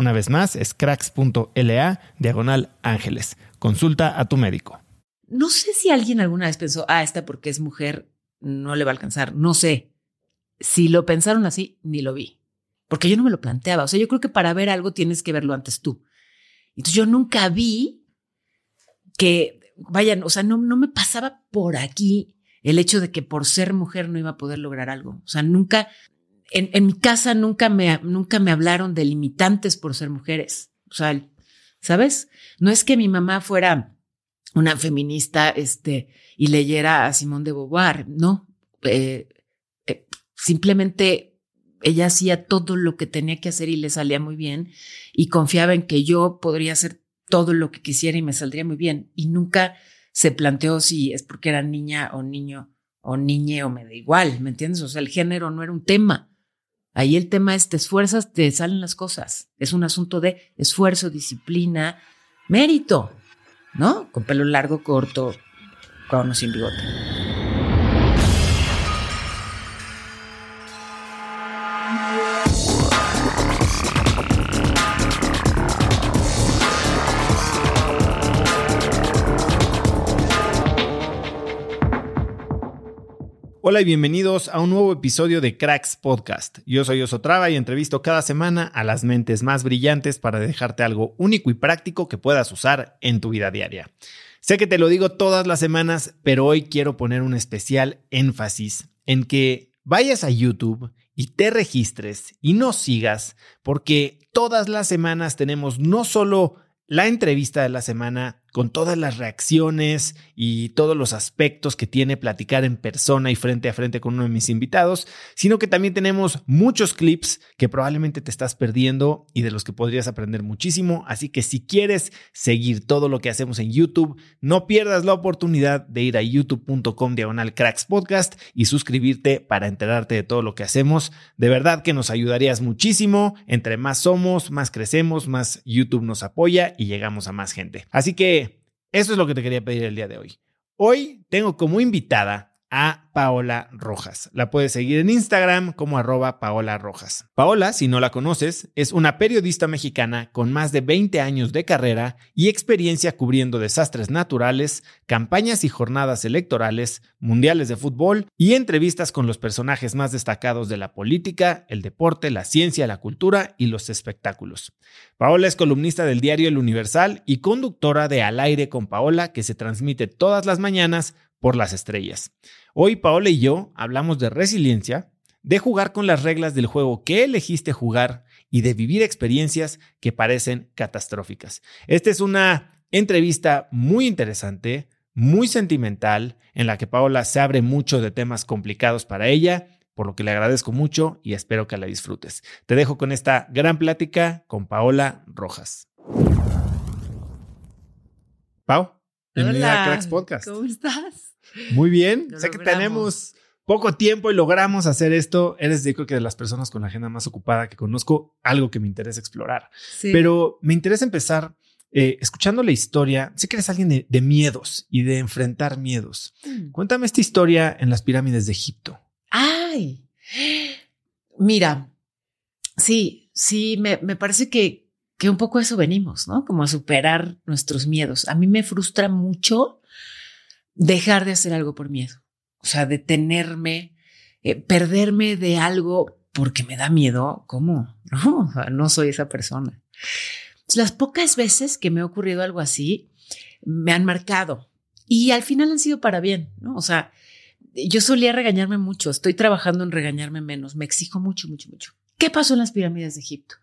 Una vez más, es cracks.la diagonal ángeles. Consulta a tu médico. No sé si alguien alguna vez pensó, ah, esta porque es mujer no le va a alcanzar. No sé. Si lo pensaron así, ni lo vi. Porque yo no me lo planteaba. O sea, yo creo que para ver algo tienes que verlo antes tú. Entonces yo nunca vi que, vayan, o sea, no, no me pasaba por aquí el hecho de que por ser mujer no iba a poder lograr algo. O sea, nunca, en, mi casa nunca me, nunca me hablaron de limitantes por ser mujeres. O sea, ¿sabes? No es que mi mamá fuera una feminista este, y leyera a Simón de Beauvoir, no. Eh, eh, simplemente ella hacía todo lo que tenía que hacer y le salía muy bien y confiaba en que yo podría hacer todo lo que quisiera y me saldría muy bien. Y nunca se planteó si es porque era niña o niño o niñe o me da igual, ¿me entiendes? O sea, el género no era un tema. Ahí el tema es, te esfuerzas, te salen las cosas. Es un asunto de esfuerzo, disciplina, mérito, ¿no? Con pelo largo, corto, con o sin bigote. Hola y bienvenidos a un nuevo episodio de Cracks Podcast. Yo soy Osotrava y entrevisto cada semana a las mentes más brillantes para dejarte algo único y práctico que puedas usar en tu vida diaria. Sé que te lo digo todas las semanas, pero hoy quiero poner un especial énfasis en que vayas a YouTube y te registres y nos sigas, porque todas las semanas tenemos no solo la entrevista de la semana, con todas las reacciones y todos los aspectos que tiene platicar en persona y frente a frente con uno de mis invitados, sino que también tenemos muchos clips que probablemente te estás perdiendo y de los que podrías aprender muchísimo. Así que si quieres seguir todo lo que hacemos en YouTube, no pierdas la oportunidad de ir a youtube.com diagonal cracks y suscribirte para enterarte de todo lo que hacemos. De verdad que nos ayudarías muchísimo. Entre más somos, más crecemos, más YouTube nos apoya y llegamos a más gente. Así que eso es lo que te quería pedir el día de hoy. Hoy tengo como invitada a Paola Rojas. La puedes seguir en Instagram como arroba Paola Rojas. Paola, si no la conoces, es una periodista mexicana con más de 20 años de carrera y experiencia cubriendo desastres naturales, campañas y jornadas electorales, mundiales de fútbol y entrevistas con los personajes más destacados de la política, el deporte, la ciencia, la cultura y los espectáculos. Paola es columnista del diario El Universal y conductora de Al aire con Paola que se transmite todas las mañanas por las estrellas. Hoy Paola y yo hablamos de resiliencia, de jugar con las reglas del juego que elegiste jugar y de vivir experiencias que parecen catastróficas. Esta es una entrevista muy interesante, muy sentimental, en la que Paola se abre mucho de temas complicados para ella, por lo que le agradezco mucho y espero que la disfrutes. Te dejo con esta gran plática con Paola Rojas. Pau, bienvenida a Cracks Podcast. ¿Cómo estás? Muy bien. sé que tenemos poco tiempo y logramos hacer esto. Eres creo que de las personas con la agenda más ocupada que conozco, algo que me interesa explorar. Pero me interesa empezar eh, escuchando la historia. Sé que eres alguien de, miedos y de enfrentar miedos. Mm. Cuéntame esta historia en las pirámides de Egipto. Ay, mira, sí, sí, me, me parece que, que un poco a eso venimos, ¿no? Como a superar nuestros miedos. A mí me frustra mucho dejar de hacer algo por miedo o sea, detenerme, eh, perderme de algo porque me da miedo, ¿cómo? No, no soy esa persona. Las pocas veces que me ha ocurrido algo así, me han marcado y al final han sido para bien, ¿no? O sea, yo solía regañarme mucho, estoy trabajando en regañarme menos, me exijo mucho, mucho, mucho. ¿Qué pasó en las pirámides de Egipto?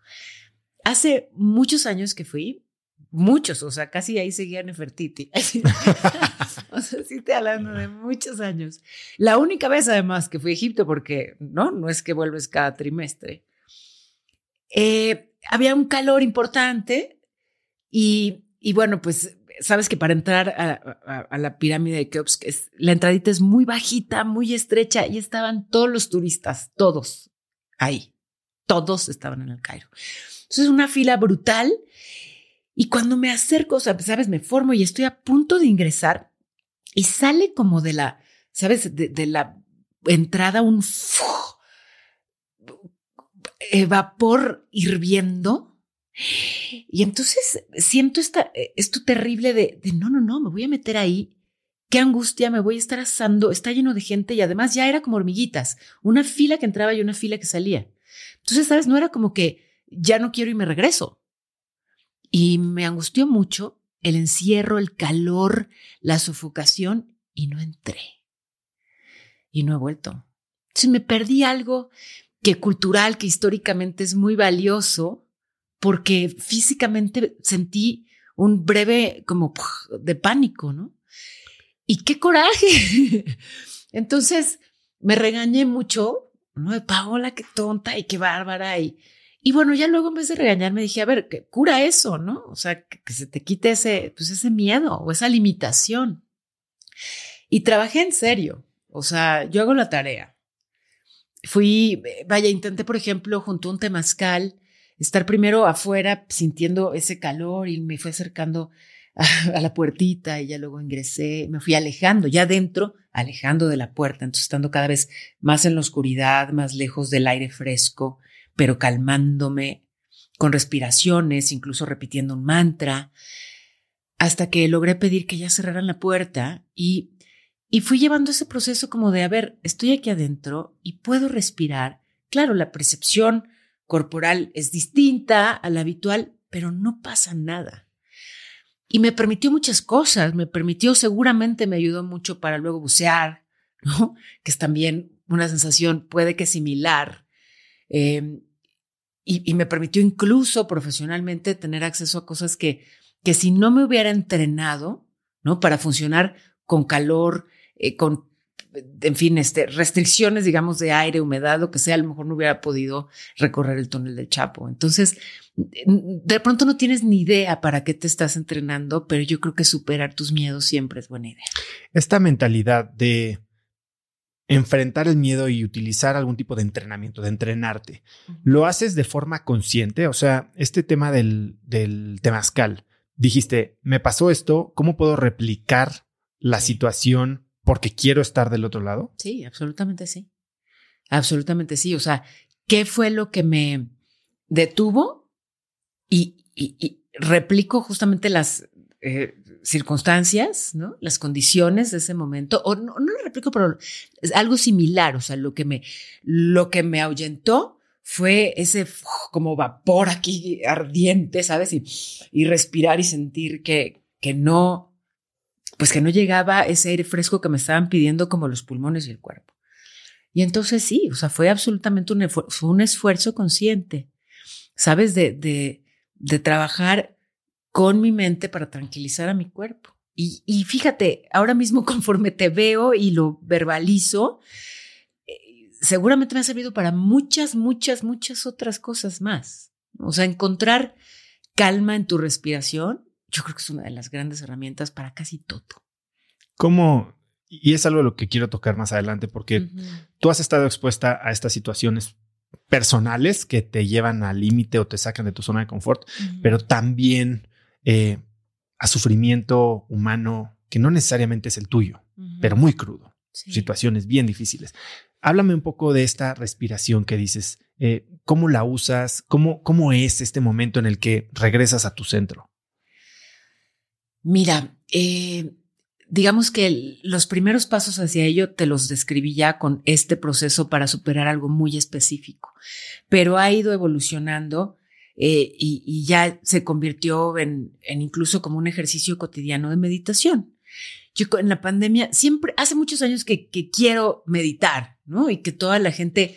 Hace muchos años que fui, muchos, o sea, casi ahí seguía Nefertiti. o sea, sí estoy hablando de muchos años. La única vez además que fui a Egipto, porque no, no es que vuelves cada trimestre, eh, había un calor importante y, y, bueno, pues sabes que para entrar a, la pirámide de Keops, es, la entradita es muy bajita, muy estrecha y estaban todos los turistas, todos ahí, todos estaban en el Cairo. Entonces, una fila brutal y cuando me acerco, o sea, sabes, me formo y estoy a punto de ingresar y sale como de la, sabes, de, la entrada un vapor hirviendo. Y entonces siento esta, esto terrible de, de, no, no, no, me voy a meter ahí. Qué angustia, me voy a estar asando. Está lleno de gente y además ya era como hormiguitas. Una fila que entraba y una fila que salía. Entonces, sabes, no era como que ya no quiero y me regreso. Y me angustió mucho el encierro, el calor, la sofocación y no entré. Y no he vuelto. Entonces me perdí algo que cultural, que históricamente es muy valioso, porque físicamente sentí un breve como de pánico, ¿no? Y qué coraje. Entonces me regañé mucho, ¿no? Paola, qué tonta y qué bárbara. Y, y bueno, ya luego en vez de regañarme dije, a ver, que cura eso, ¿no? O sea, que, se te quite ese, pues ese miedo o esa limitación. Y trabajé en serio. O sea, yo hago la tarea. Fui, vaya, intenté, por ejemplo, junto a un temazcal, estar primero afuera sintiendo ese calor y me fui acercando a, la puertita y ya luego ingresé, me fui alejando, ya dentro, alejando de la puerta, entonces estando cada vez más en la oscuridad, más lejos del aire fresco, pero calmándome con respiraciones, incluso repitiendo un mantra, hasta que logré pedir que ya cerraran la puerta y, y fui llevando ese proceso como de, a ver, estoy aquí adentro y puedo respirar. Claro, la percepción corporal es distinta a la habitual, pero no pasa nada. Y me permitió muchas cosas, me permitió, seguramente me ayudó mucho para luego bucear. Que es también una sensación, puede que similar. Eh, y, me permitió incluso profesionalmente tener acceso a cosas que, que si no me hubiera entrenado, ¿no? Para funcionar con calor, eh, con, en fin, este, restricciones, digamos, de aire, humedad, lo que sea, a lo mejor no hubiera podido recorrer el túnel del Chapo. Entonces, de pronto no tienes ni idea para qué te estás entrenando, pero yo creo que superar tus miedos siempre es buena idea. Esta mentalidad de enfrentar el miedo y utilizar algún tipo de entrenamiento, de entrenarte. ¿Lo haces de forma consciente? O sea, este tema del, del temazcal, dijiste, me pasó esto, ¿cómo puedo replicar la situación porque quiero estar del otro lado? Sí, absolutamente sí. Absolutamente sí. O sea, ¿qué fue lo que me detuvo? Y, y, replico justamente las eh, circunstancias, ¿no? Las condiciones de ese momento, o no, no lo replico, pero es algo similar, o sea, lo que me, lo que me ahuyentó fue ese como vapor aquí ardiente, ¿sabes? Y, y respirar y sentir que, que no, pues que no llegaba ese aire fresco que me estaban pidiendo como los pulmones y el cuerpo. Y entonces sí, o sea, fue absolutamente un, un esfuerzo consciente, ¿sabes? De, de, de trabajar con mi mente para tranquilizar a mi cuerpo. Y, y, fíjate, ahora mismo conforme te veo y lo verbalizo, eh, seguramente me ha servido para muchas, muchas, muchas otras cosas más. O sea, encontrar calma en tu respiración, yo creo que es una de las grandes herramientas para casi todo. ¿Cómo? Y es algo de lo que quiero tocar más adelante, porque tú has estado expuesta a estas situaciones personales que te llevan al límite o te sacan de tu zona de confort, pero también eh, a sufrimiento humano que no necesariamente es el tuyo, pero muy crudo. Situaciones bien difíciles. Háblame un poco de esta respiración que dices. Eh, ¿Cómo la usas? ¿Cómo, ¿Cómo es este momento en el que regresas a tu centro? Mira, eh, digamos que los primeros pasos hacia ello te los describí ya con este proceso para superar algo muy específico, pero ha ido evolucionando eh, y, ya se convirtió en, incluso como un ejercicio cotidiano de meditación. Yo en la pandemia siempre, hace muchos años que, quiero meditar, ¿no? Y que toda la gente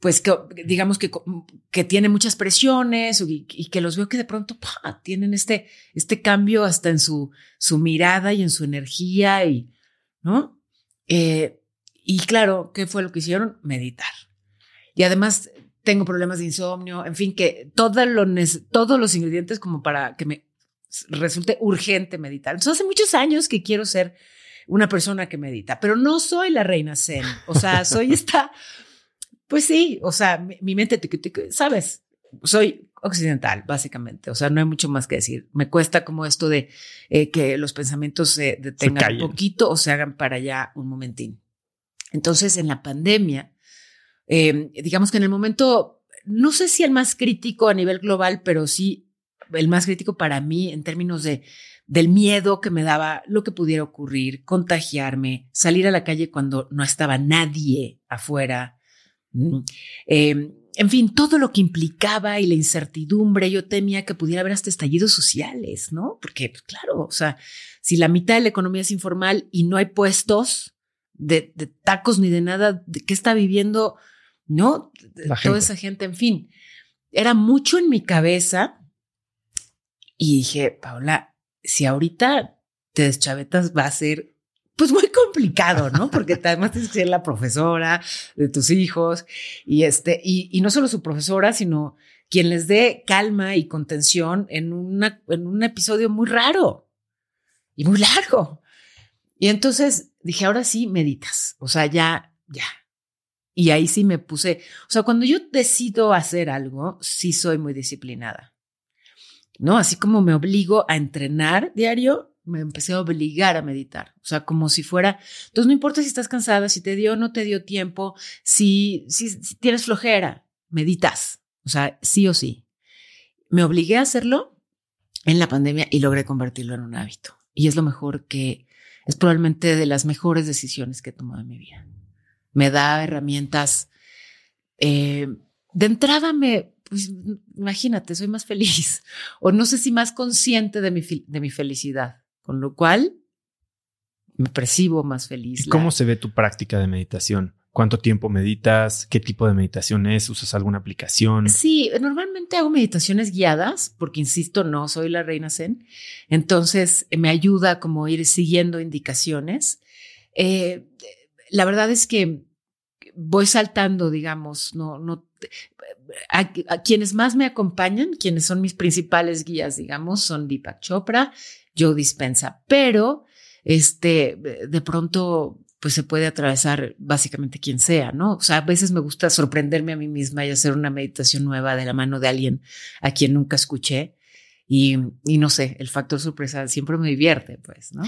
pues que digamos que, que tiene muchas presiones y, que los veo que de pronto tienen este, este cambio hasta en su, su mirada y en su energía y, ¿no? Eh, y claro, ¿qué fue lo que hicieron? Meditar. Y además tengo problemas de insomnio, en fin, que todo lo, todos los ingredientes como para que me resulte urgente meditar. Entonces hace muchos años que quiero ser una persona que medita, pero no soy la reina zen, o sea, soy esta pues sí, o sea, mi, mente, sabes, soy occidental, básicamente. O sea, no hay mucho más que decir. Me cuesta como esto de eh, que los pensamientos se detengan un poquito o se hagan para allá un momentín. Entonces, en la pandemia, em, digamos que en el momento, no sé si el más crítico a nivel global, pero sí el más crítico para mí en términos de del miedo que me daba lo que pudiera ocurrir, contagiarme, salir a la calle cuando no estaba nadie afuera, Em, en fin, todo lo que implicaba y la incertidumbre, yo temía que pudiera haber hasta estallidos sociales, ¿no? Porque, pues, claro, o sea, si la mitad de la economía es informal y no hay puestos de, tacos ni de nada, ¿de qué está viviendo, no? Toda esa gente, en fin, era mucho en mi cabeza y dije, Paula, si ahorita te deschavetas va a ser pues muy complicado, ¿no? Porque además tienes que ser la profesora de tus hijos y este, y, no solo su profesora, sino quien les dé calma y contención en, una, en un episodio muy raro y muy largo. Y entonces dije, ahora sí meditas, o sea, ya, ya. Y ahí sí me puse, o sea, cuando yo decido hacer algo, sí soy muy disciplinada. ¿No? Así como me obligo a entrenar diario, me empecé a obligar a meditar, o sea, como si fuera, entonces no importa si estás cansada, si te dio o no te dio tiempo, si, si, tienes flojera, meditas, o sea, sí o sí. Me obligué a hacerlo en la pandemia y logré convertirlo en un hábito. Y es lo mejor que, es probablemente de las mejores decisiones que he tomado en mi vida. Me da herramientas. Eh, de entrada me, pues imagínate, soy más feliz o no sé si más consciente de mi, de mi felicidad con lo cual me percibo más feliz. ¿Y cómo se ve tu práctica de meditación? ¿Cuánto tiempo meditas? ¿Qué tipo de meditación es? ¿Usas alguna aplicación? Sí, normalmente hago meditaciones guiadas, porque insisto, no soy la reina Zen. Entonces me ayuda como ir siguiendo indicaciones. Eh, la verdad es que voy saltando, digamos, no, no. A, quienes más me acompañan, quienes son mis principales guías, digamos, son Deepak Chopra, yo Dispensa, pero este, de pronto pues se puede atravesar básicamente quien sea, ¿no? O sea, a veces me gusta sorprenderme a mí misma y hacer una meditación nueva de la mano de alguien a quien nunca escuché. Y, y no sé, el factor sorpresa siempre me divierte, pues, ¿no?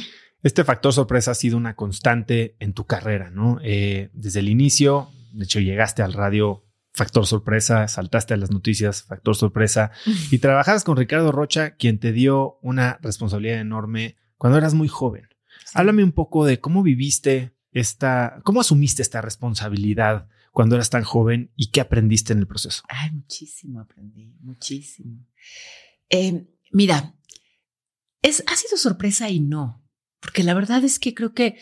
Este factor sorpresa ha sido una constante en tu carrera, ¿no? Eh, desde el inicio, de hecho, llegaste al radio factor sorpresa, saltaste a las noticias, factor sorpresa, y trabajas con Ricardo Rocha, quien te dio una responsabilidad enorme cuando eras muy joven. Háblame un poco de cómo viviste esta, cómo asumiste esta responsabilidad cuando eras tan joven y qué aprendiste en el proceso. Ay, muchísimo aprendí, muchísimo. Eh, mira, es, ha sido sorpresa y no, porque la verdad es que creo que,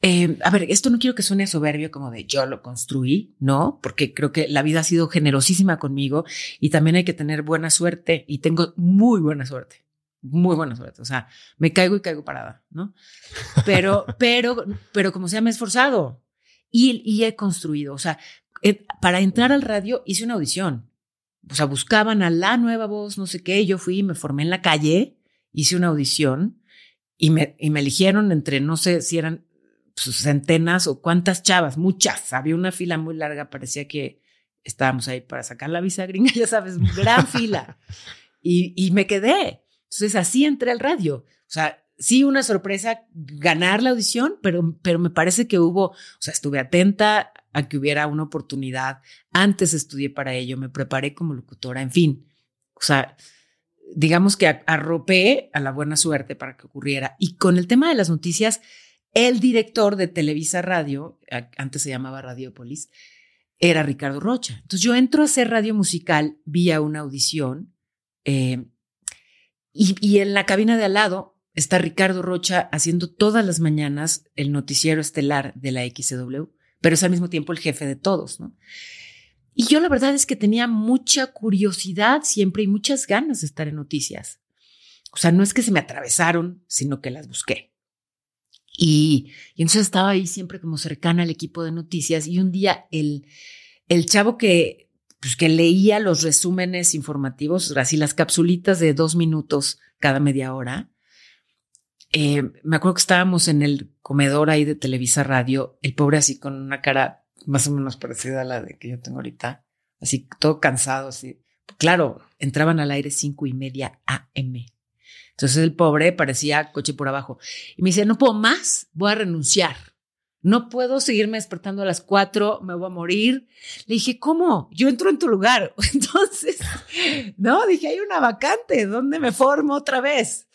eh, a ver, esto no quiero que suene soberbio como de yo lo construí, no, porque creo que la vida ha sido generosísima conmigo y también hay que tener buena suerte y tengo muy buena suerte muy buena suerte. O sea, me caigo y caigo parada, ¿no? Pero, pero, pero como sea, me he esforzado y, y he construido. O sea, eh, para entrar al radio hice una audición. O sea, buscaban a la nueva voz, no sé qué. Yo fui, me formé en la calle, hice una audición y me, y me eligieron entre, no sé si eran pues, centenas o cuántas chavas, muchas. Había una fila muy larga, parecía que estábamos ahí para sacar la visa gringa, ya sabes, gran fila. Y, y me quedé. Entonces así entré al radio. O sea, sí una sorpresa ganar la audición, pero, pero me parece que hubo, o sea, estuve atenta a que hubiera una oportunidad. Antes estudié para ello, me preparé como locutora, en fin. O sea, digamos que arropé a la buena suerte para que ocurriera. Y con el tema de las noticias, el director de Televisa Radio, antes se llamaba Radiopolis, era Ricardo Rocha. Entonces yo entro a hacer radio musical vía una audición. Eh, y, en la cabina de al lado está Ricardo Rocha haciendo todas las mañanas el noticiero estelar de la XW, pero es al mismo tiempo el jefe de todos, ¿no? Y yo la verdad es que tenía mucha curiosidad siempre y muchas ganas de estar en noticias. O sea, no es que se me atravesaron, sino que las busqué. Y, y entonces estaba ahí siempre como cercana al equipo de noticias y un día el, el chavo que pues que leía los resúmenes informativos, así las capsulitas de dos minutos cada media hora. Eh, me acuerdo que estábamos en el comedor ahí de Televisa Radio, el pobre así con una cara más o menos parecida a la de que yo tengo ahorita, así todo cansado, así. Claro, entraban al aire cinco y media AM. Entonces el pobre parecía coche por abajo. Y me dice, no puedo más, voy a renunciar. No puedo seguirme despertando a las cuatro, me voy a morir. Le dije, ¿cómo? Yo entro en tu lugar. Entonces, no, dije, hay una vacante, ¿dónde me formo otra vez?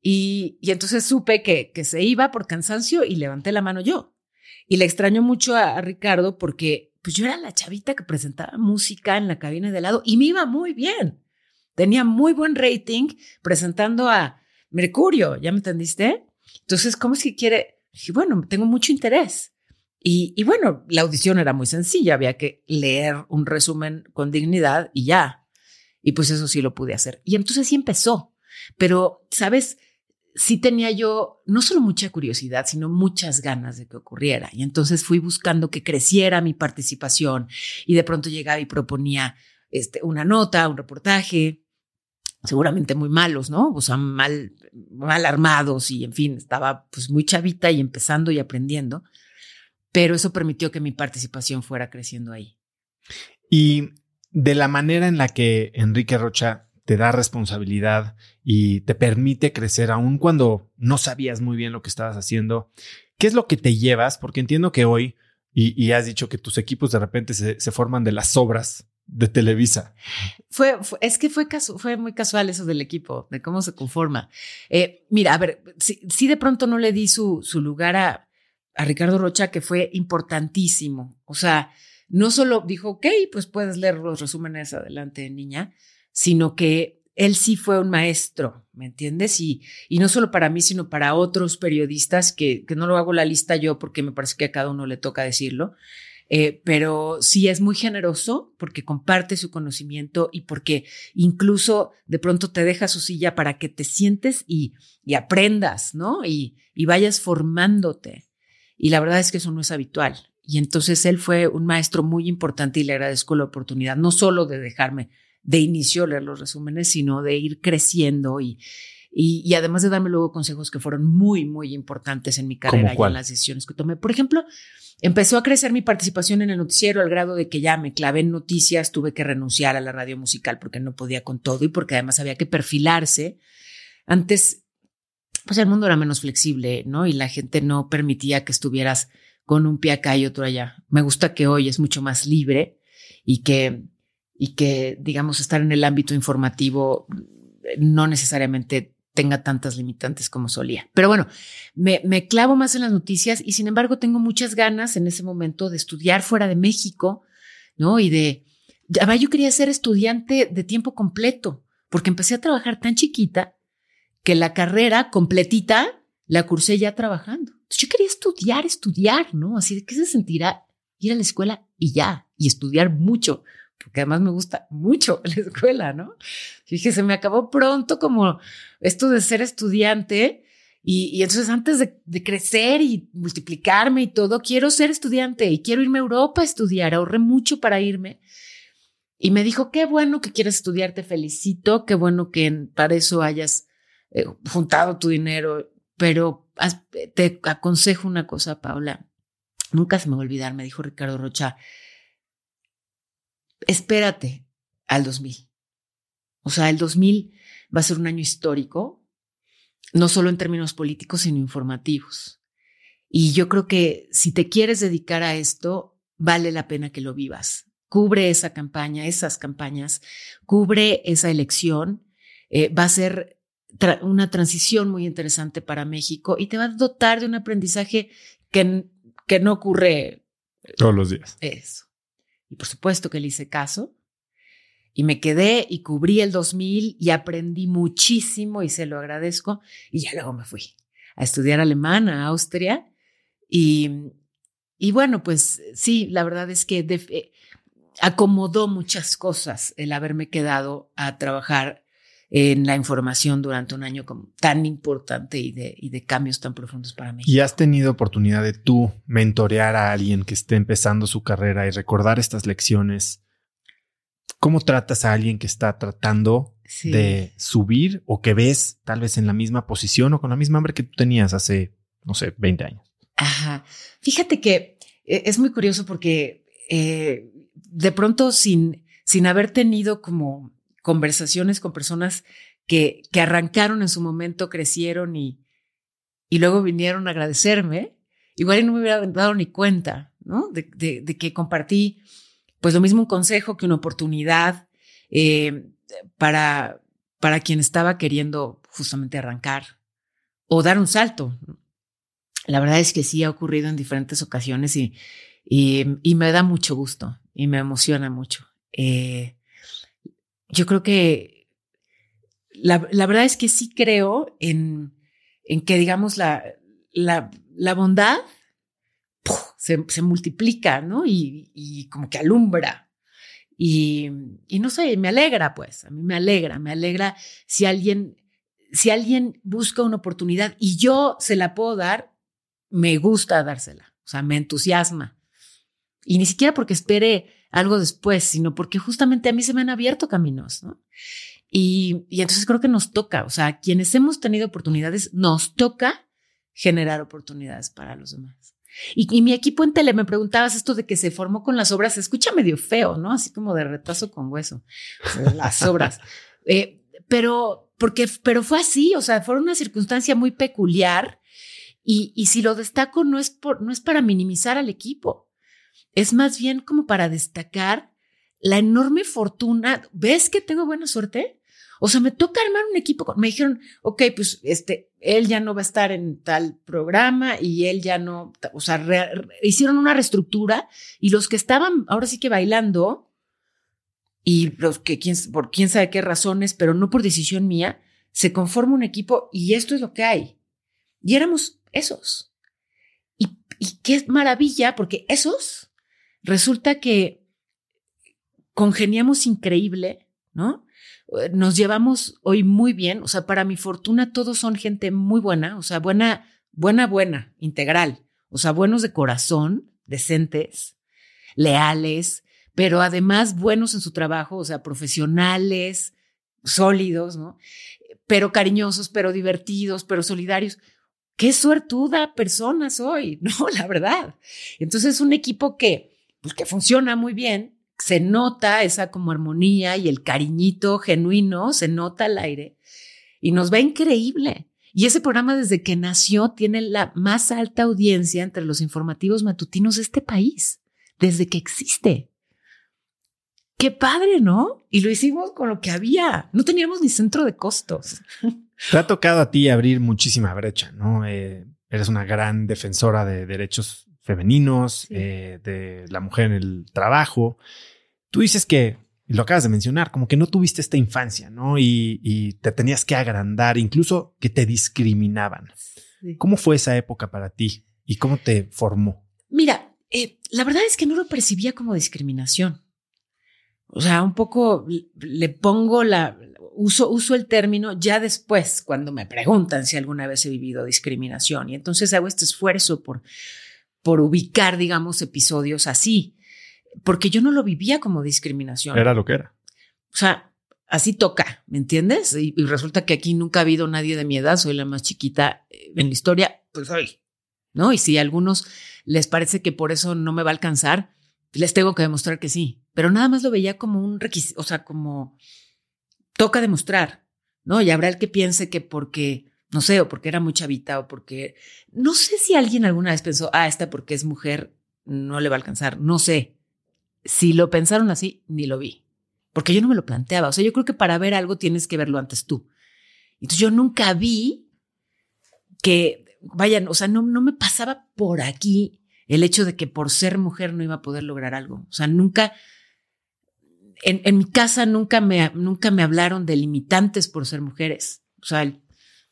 Y, y entonces supe que, que se iba por cansancio y levanté la mano yo. Y le extraño mucho a, a Ricardo porque pues yo era la chavita que presentaba música en la cabina de lado y me iba muy bien. Tenía muy buen rating presentando a Mercurio, ¿ya me entendiste? Entonces, ¿cómo es que quiere? dije, bueno, tengo mucho interés. Y, y, bueno, la audición era muy sencilla, había que leer un resumen con dignidad y ya. Y pues eso sí lo pude hacer. Y entonces sí empezó. Pero, ¿sabes? Sí tenía yo no solo mucha curiosidad, sino muchas ganas de que ocurriera. Y entonces fui buscando que creciera mi participación y de pronto llegaba y proponía este, una nota, un reportaje, seguramente muy malos, ¿no? O sea, mal, mal armados y en fin, estaba pues muy chavita y empezando y aprendiendo, pero eso permitió que mi participación fuera creciendo ahí. Y de la manera en la que Enrique Rocha te da responsabilidad y te permite crecer aun cuando no sabías muy bien lo que estabas haciendo, ¿qué es lo que te llevas? Porque entiendo que hoy, y, has dicho que tus equipos de repente se, forman de las obras de Televisa. Fue, es que fue, fue muy casual eso del equipo, de cómo se conforma. Eh, mira, a ver, sí, de pronto no le di su, su lugar a, a Ricardo Rocha, que fue importantísimo. O sea, no solo dijo, ok, pues puedes leer los resúmenes adelante, niña, sino que él sí fue un maestro, ¿me entiendes? Y, y no solo para mí, sino para otros periodistas, que, que no lo hago la lista yo porque me parece que a cada uno le toca decirlo, eh, pero sí es muy generoso porque comparte su conocimiento y porque incluso de pronto te deja su silla para que te sientes y, y aprendas, ¿no? Y, y vayas formándote. Y la verdad es que eso no es habitual. Y entonces él fue un maestro muy importante y le agradezco la oportunidad, no solo de dejarme de inicio leer los resúmenes, sino de ir creciendo y, y, y, además de darme luego consejos que fueron muy, muy importantes en mi carrera y en las decisiones que tomé. Por ejemplo, Empezó a crecer mi participación en el noticiero al grado de que ya me clavé en noticias, tuve que renunciar a la radio musical porque no podía con todo y porque además había que perfilarse. Antes, pues el mundo era menos flexible, ¿no? Y la gente no permitía que estuvieras con un pie acá y otro allá. Me gusta que hoy es mucho más libre y que, y que, digamos, estar en el ámbito informativo no necesariamente tenga tantas limitantes como solía. Pero bueno, me, me, clavo más en las noticias y sin embargo tengo muchas ganas en ese momento de estudiar fuera de México, ¿no? Y de, ya yo quería ser estudiante de tiempo completo, porque empecé a trabajar tan chiquita que la carrera completita la cursé ya trabajando. yo quería estudiar, estudiar, ¿no? Así de qué se sentirá ir a la escuela y ya, y estudiar mucho, porque además me gusta mucho la escuela, ¿no? Dije, se me acabó pronto como esto de ser estudiante. Y, entonces antes de, crecer y multiplicarme y todo, quiero ser estudiante y quiero irme a Europa a estudiar. Ahorré mucho para irme. Y me dijo, qué bueno que quieres estudiar, te felicito, qué bueno que para eso hayas eh, juntado tu dinero, pero te aconsejo una cosa, Paula. Nunca se me va a olvidar, me dijo Ricardo Rocha, espérate al 2000. O sea, el 2000 va a ser un año histórico, no solo en términos políticos, sino informativos. Y yo creo que si te quieres dedicar a esto, vale la pena que lo vivas cubre esa campaña, esas campañas, cubre esa elección, eh, va a ser una transición muy interesante para México y te va a dotar de un aprendizaje que, que no ocurre todos los días. Eso. Y por supuesto que le hice caso y me quedé y cubrí el 2000 y aprendí muchísimo y se lo agradezco y ya luego me fui a estudiar alemán a Austria y, y bueno, pues sí, la verdad es que de, acomodó muchas cosas el haberme quedado a trabajar en la información durante un año tan importante y de, y de cambios tan profundos para mí. ¿Y has tenido oportunidad de tú mentorear a alguien que esté empezando su carrera y recordar estas lecciones? ¿Cómo tratas a alguien que está tratando de subir o que ves tal vez en la misma posición o con la misma hambre que tú tenías hace, no sé, 20 años? Ajá. Fíjate que eh, es muy curioso porque eh, de pronto sin, sin haber tenido como conversaciones con personas que, que arrancaron en su momento, crecieron y, y luego vinieron a agradecerme, igual no me hubiera dado ni cuenta, ¿no? De, de, que compartí, pues lo mismo un consejo que una oportunidad eh, para, para quien estaba queriendo justamente arrancar o dar un salto. La verdad es que sí ha ocurrido en diferentes ocasiones y, y, me da mucho gusto y me emociona mucho. Eh, yo creo que la, verdad es que sí creo en, en que, digamos, la, la, la bondad se, se, multiplica, ¿no? Y, y, como que alumbra. Y, y no sé, me alegra, pues, a mí me alegra, me alegra si alguien, si alguien busca una oportunidad y yo se la puedo dar, me gusta dársela, o sea, me entusiasma. Y ni siquiera porque espere algo después, sino porque justamente a mí se me han abierto caminos, ¿no? Y, y entonces creo que nos toca, o sea, quienes hemos tenido oportunidades, nos toca generar oportunidades para los demás. Y, mi equipo en tele me preguntabas esto de que se formó con las obras, se escucha medio feo, ¿no? Así como de retazo con hueso, las obras. Eh, pero, porque, pero fue así, o sea, fue una circunstancia muy peculiar. Y, y si lo destaco, no es, por, no es para minimizar al equipo es más bien como para destacar la enorme fortuna. ¿Ves que tengo buena suerte? O sea, me toca armar un equipo. Me dijeron, ok, pues este, él ya no va a estar en tal programa y él ya no, o sea, hicieron una reestructura y los que estaban ahora sí que bailando y los que quién, por quién sabe qué razones, pero no por decisión mía, se conforma un equipo y esto es lo que hay. Y éramos esos. Y, qué maravilla, porque esos resulta que congeniamos increíble, ¿no? Nos llevamos hoy muy bien, o sea, para mi fortuna todos son gente muy buena, o sea, buena, buena, buena, integral, o sea, buenos de corazón, decentes, leales, pero además buenos en su trabajo, o sea, profesionales, sólidos, ¿no? Pero cariñosos, pero divertidos, pero solidarios. Qué suertuda persona soy, ¿no? La verdad. Entonces, un equipo que pues que funciona muy bien, se nota esa como armonía y el cariñito genuino, se nota al aire y nos va increíble. Y ese programa desde que nació tiene la más alta audiencia entre los informativos matutinos de este país, desde que existe. Qué padre, ¿no? Y lo hicimos con lo que había. No teníamos ni centro de costos. Te ha tocado a ti abrir muchísima brecha, ¿no? Eh, eres una gran defensora de derechos femeninos, eh, de la mujer en el trabajo. Tú dices que, lo acabas de mencionar, como que no tuviste esta infancia, ¿no? Y, te tenías que agrandar, incluso que te discriminaban. Sí. ¿Cómo fue esa época para ti y cómo te formó? Mira, eh, la verdad es que no lo percibía como discriminación. O sea, un poco le pongo la, uso, uso el término ya después, cuando me preguntan si alguna vez he vivido discriminación. Y entonces hago este esfuerzo por, por ubicar, digamos, episodios así, porque yo no lo vivía como discriminación. Era lo que era. O sea, así toca, ¿me entiendes? Y, y resulta que aquí nunca ha habido nadie de mi edad, soy la más chiquita eh, en la historia, pues soy, ¿no? Y si a algunos les parece que por eso no me va a alcanzar, les tengo que demostrar que sí. Pero nada más lo veía como un requisito, o sea, como toca demostrar, ¿no? Y habrá el que piense que porque, no sé, o porque era muy chavita o porque, no sé si alguien alguna vez pensó, ah, esta porque es mujer no le va a alcanzar, no sé. Si lo pensaron así, ni lo vi, porque yo no me lo planteaba. O sea, yo creo que para ver algo tienes que verlo antes tú. Entonces yo nunca vi que, vayan, o sea, no, no me pasaba por aquí el hecho de que por ser mujer no iba a poder lograr algo. O sea, nunca, en, mi casa nunca me, nunca me hablaron de limitantes por ser mujeres. O sea,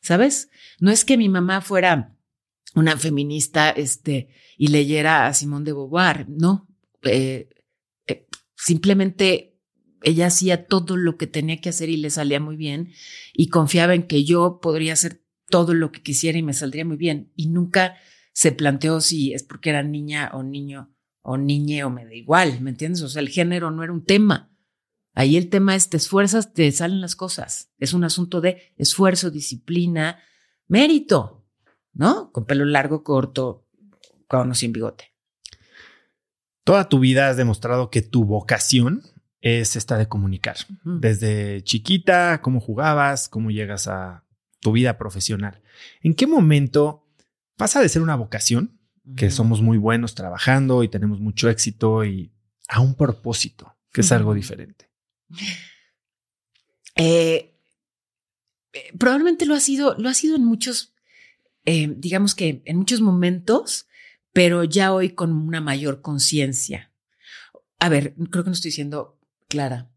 ¿sabes? No es que mi mamá fuera una feminista este, y leyera a Simón de Beauvoir, no. Eh, eh, simplemente ella hacía todo lo que tenía que hacer y le salía muy bien y confiaba en que yo podría hacer todo lo que quisiera y me saldría muy bien. Y nunca se planteó si es porque era niña o niño o niñe o me da igual, ¿me entiendes? O sea, el género no era un tema. Ahí el tema es te esfuerzas, te salen las cosas. Es un asunto de esfuerzo, disciplina, mérito, ¿no? Con pelo largo, corto, con o sin bigote. Toda tu vida has demostrado que tu vocación es esta de comunicar. Desde chiquita, cómo jugabas, cómo llegas a tu vida profesional. ¿En qué momento pasa de ser una vocación, que somos muy buenos trabajando y tenemos mucho éxito, y a un propósito, que es algo diferente? Eh, eh, probablemente lo ha sido, lo ha sido en muchos, eh, digamos que en muchos momentos, pero ya hoy con una mayor conciencia. A ver, creo que no estoy siendo clara.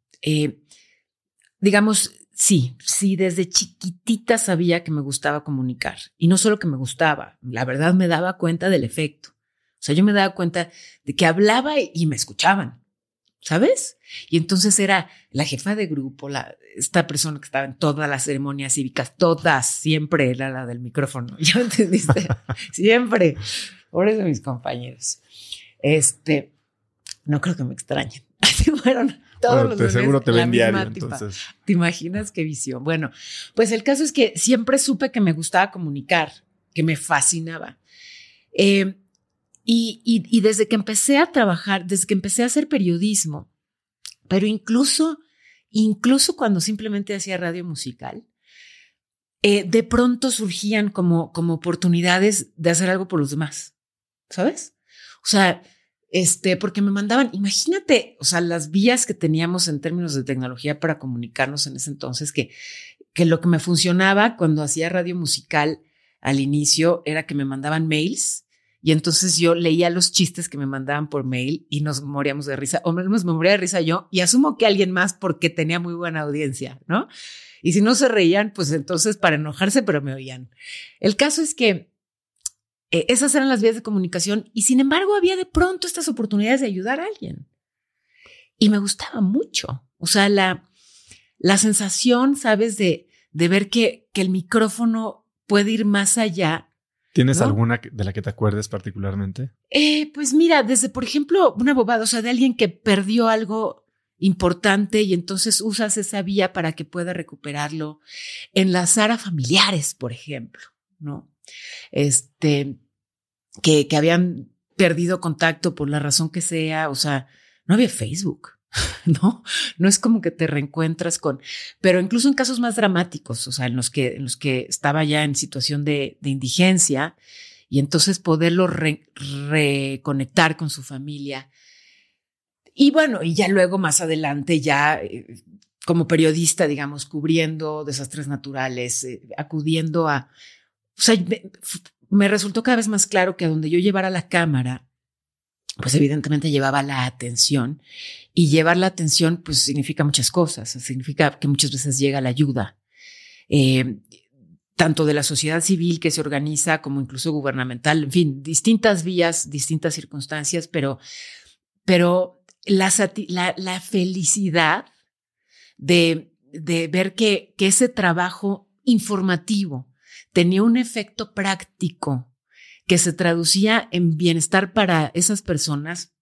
Digamos, sí, sí, desde chiquitita sabía que me gustaba comunicar. Y no solo que me gustaba, la verdad me daba cuenta del efecto. O sea, yo me daba cuenta de que hablaba y me escuchaban, ¿sabes? Y entonces era la jefa de grupo, la, esta persona que estaba en todas las ceremonias cívicas, todas, siempre era la del micrófono. ¿Ya entendiste? siempre. Por eso mis compañeros. Este, no creo que me extrañen. Así fueron todos Bueno, los te seguro te ven diario, entonces. ¿Te imaginas qué visión? Bueno, pues el caso es que siempre supe que me gustaba comunicar, que me fascinaba. Eh, y, desde que empecé a trabajar, desde que empecé a hacer periodismo, pero incluso, incluso cuando simplemente hacía radio musical, eh, de pronto surgían como, como oportunidades de hacer algo por los demás, ¿sabes? O sea, este, porque me mandaban, imagínate, o sea, las vías que teníamos en términos de tecnología para comunicarnos en ese entonces, que, que lo que me funcionaba cuando hacía radio musical al inicio era que me mandaban mails y entonces yo leía los chistes que me mandaban por mail y nos moríamos de risa, o menos me moría de risa yo y asumo que alguien más porque tenía muy buena audiencia, ¿no? Y si no se reían, pues entonces para enojarse, pero me oían. El caso es que eh, esas eran las vías de comunicación y sin embargo había de pronto estas oportunidades de ayudar a alguien. Y me gustaba mucho. O sea, la, la sensación, ¿sabes? De, de ver que, que el micrófono puede ir más allá. ¿Tienes ¿No? alguna de la que te acuerdes particularmente? Eh, pues mira, desde, por ejemplo, una bobada, o sea, de alguien que perdió algo importante y entonces usas esa vía para que pueda recuperarlo. Enlazar a familiares, por ejemplo, ¿no? Este, que, que habían perdido contacto por la razón que sea, o sea, no había Facebook, ¿no? No es como que te reencuentras con, pero incluso en casos más dramáticos, o sea, en los que, en los que estaba ya en situación de, de indigencia y entonces poderlo re- reconectar con su familia. Y bueno, y ya luego más adelante, ya eh, como periodista, digamos, cubriendo desastres naturales, eh, acudiendo a, o sea, me, me resultó cada vez más claro que a donde yo llevara la cámara, pues evidentemente llevaba la atención y llevar la atención pues significa muchas cosas, significa que muchas veces llega la ayuda. Eh, tanto de la sociedad civil que se organiza como incluso gubernamental, en fin, distintas vías, distintas circunstancias, pero, pero la, la, felicidad de, de ver que, que ese trabajo informativo tenía un efecto práctico que se traducía en bienestar para esas personas,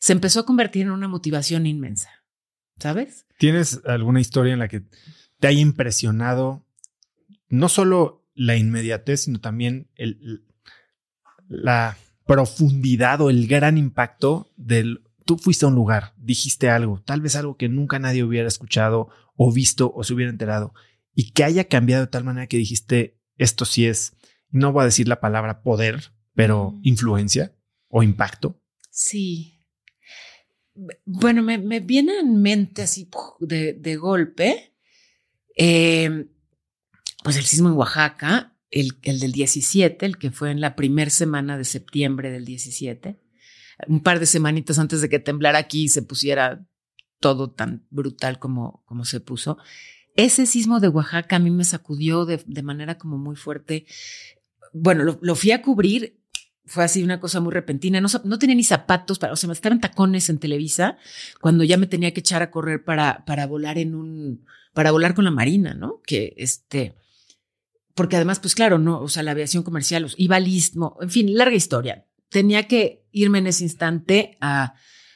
se empezó a convertir en una motivación inmensa, ¿sabes? ¿Tienes alguna historia en la que te haya impresionado no solo la inmediatez, sino también el, la profundidad o el gran impacto del... Tú fuiste a un lugar, dijiste algo, tal vez algo que nunca nadie hubiera escuchado o visto o se hubiera enterado, y que haya cambiado de tal manera que dijiste, esto sí es, no voy a decir la palabra poder, pero mm. influencia o impacto. Sí. Bueno, me, viene en mente así de, golpe, em, pues el sismo en Oaxaca, el, el, del 17, el que fue en la primera semana de septiembre del 17, un par de semanitas antes de que temblara aquí y se pusiera todo tan brutal como, como se puso. Ese sismo de Oaxaca a mí me sacudió de, manera como muy fuerte. Bueno, lo, fui a cubrir fue así una cosa muy repentina. No, tenía ni zapatos para, o sea, me estaban tacones en Televisa cuando ya me tenía que echar a correr para, para volar en un, para volar con la Marina, ¿no? Que este, porque además, pues claro, no, o sea, la aviación comercial iba al istmo, en fin, larga historia. Tenía que irme en ese instante a,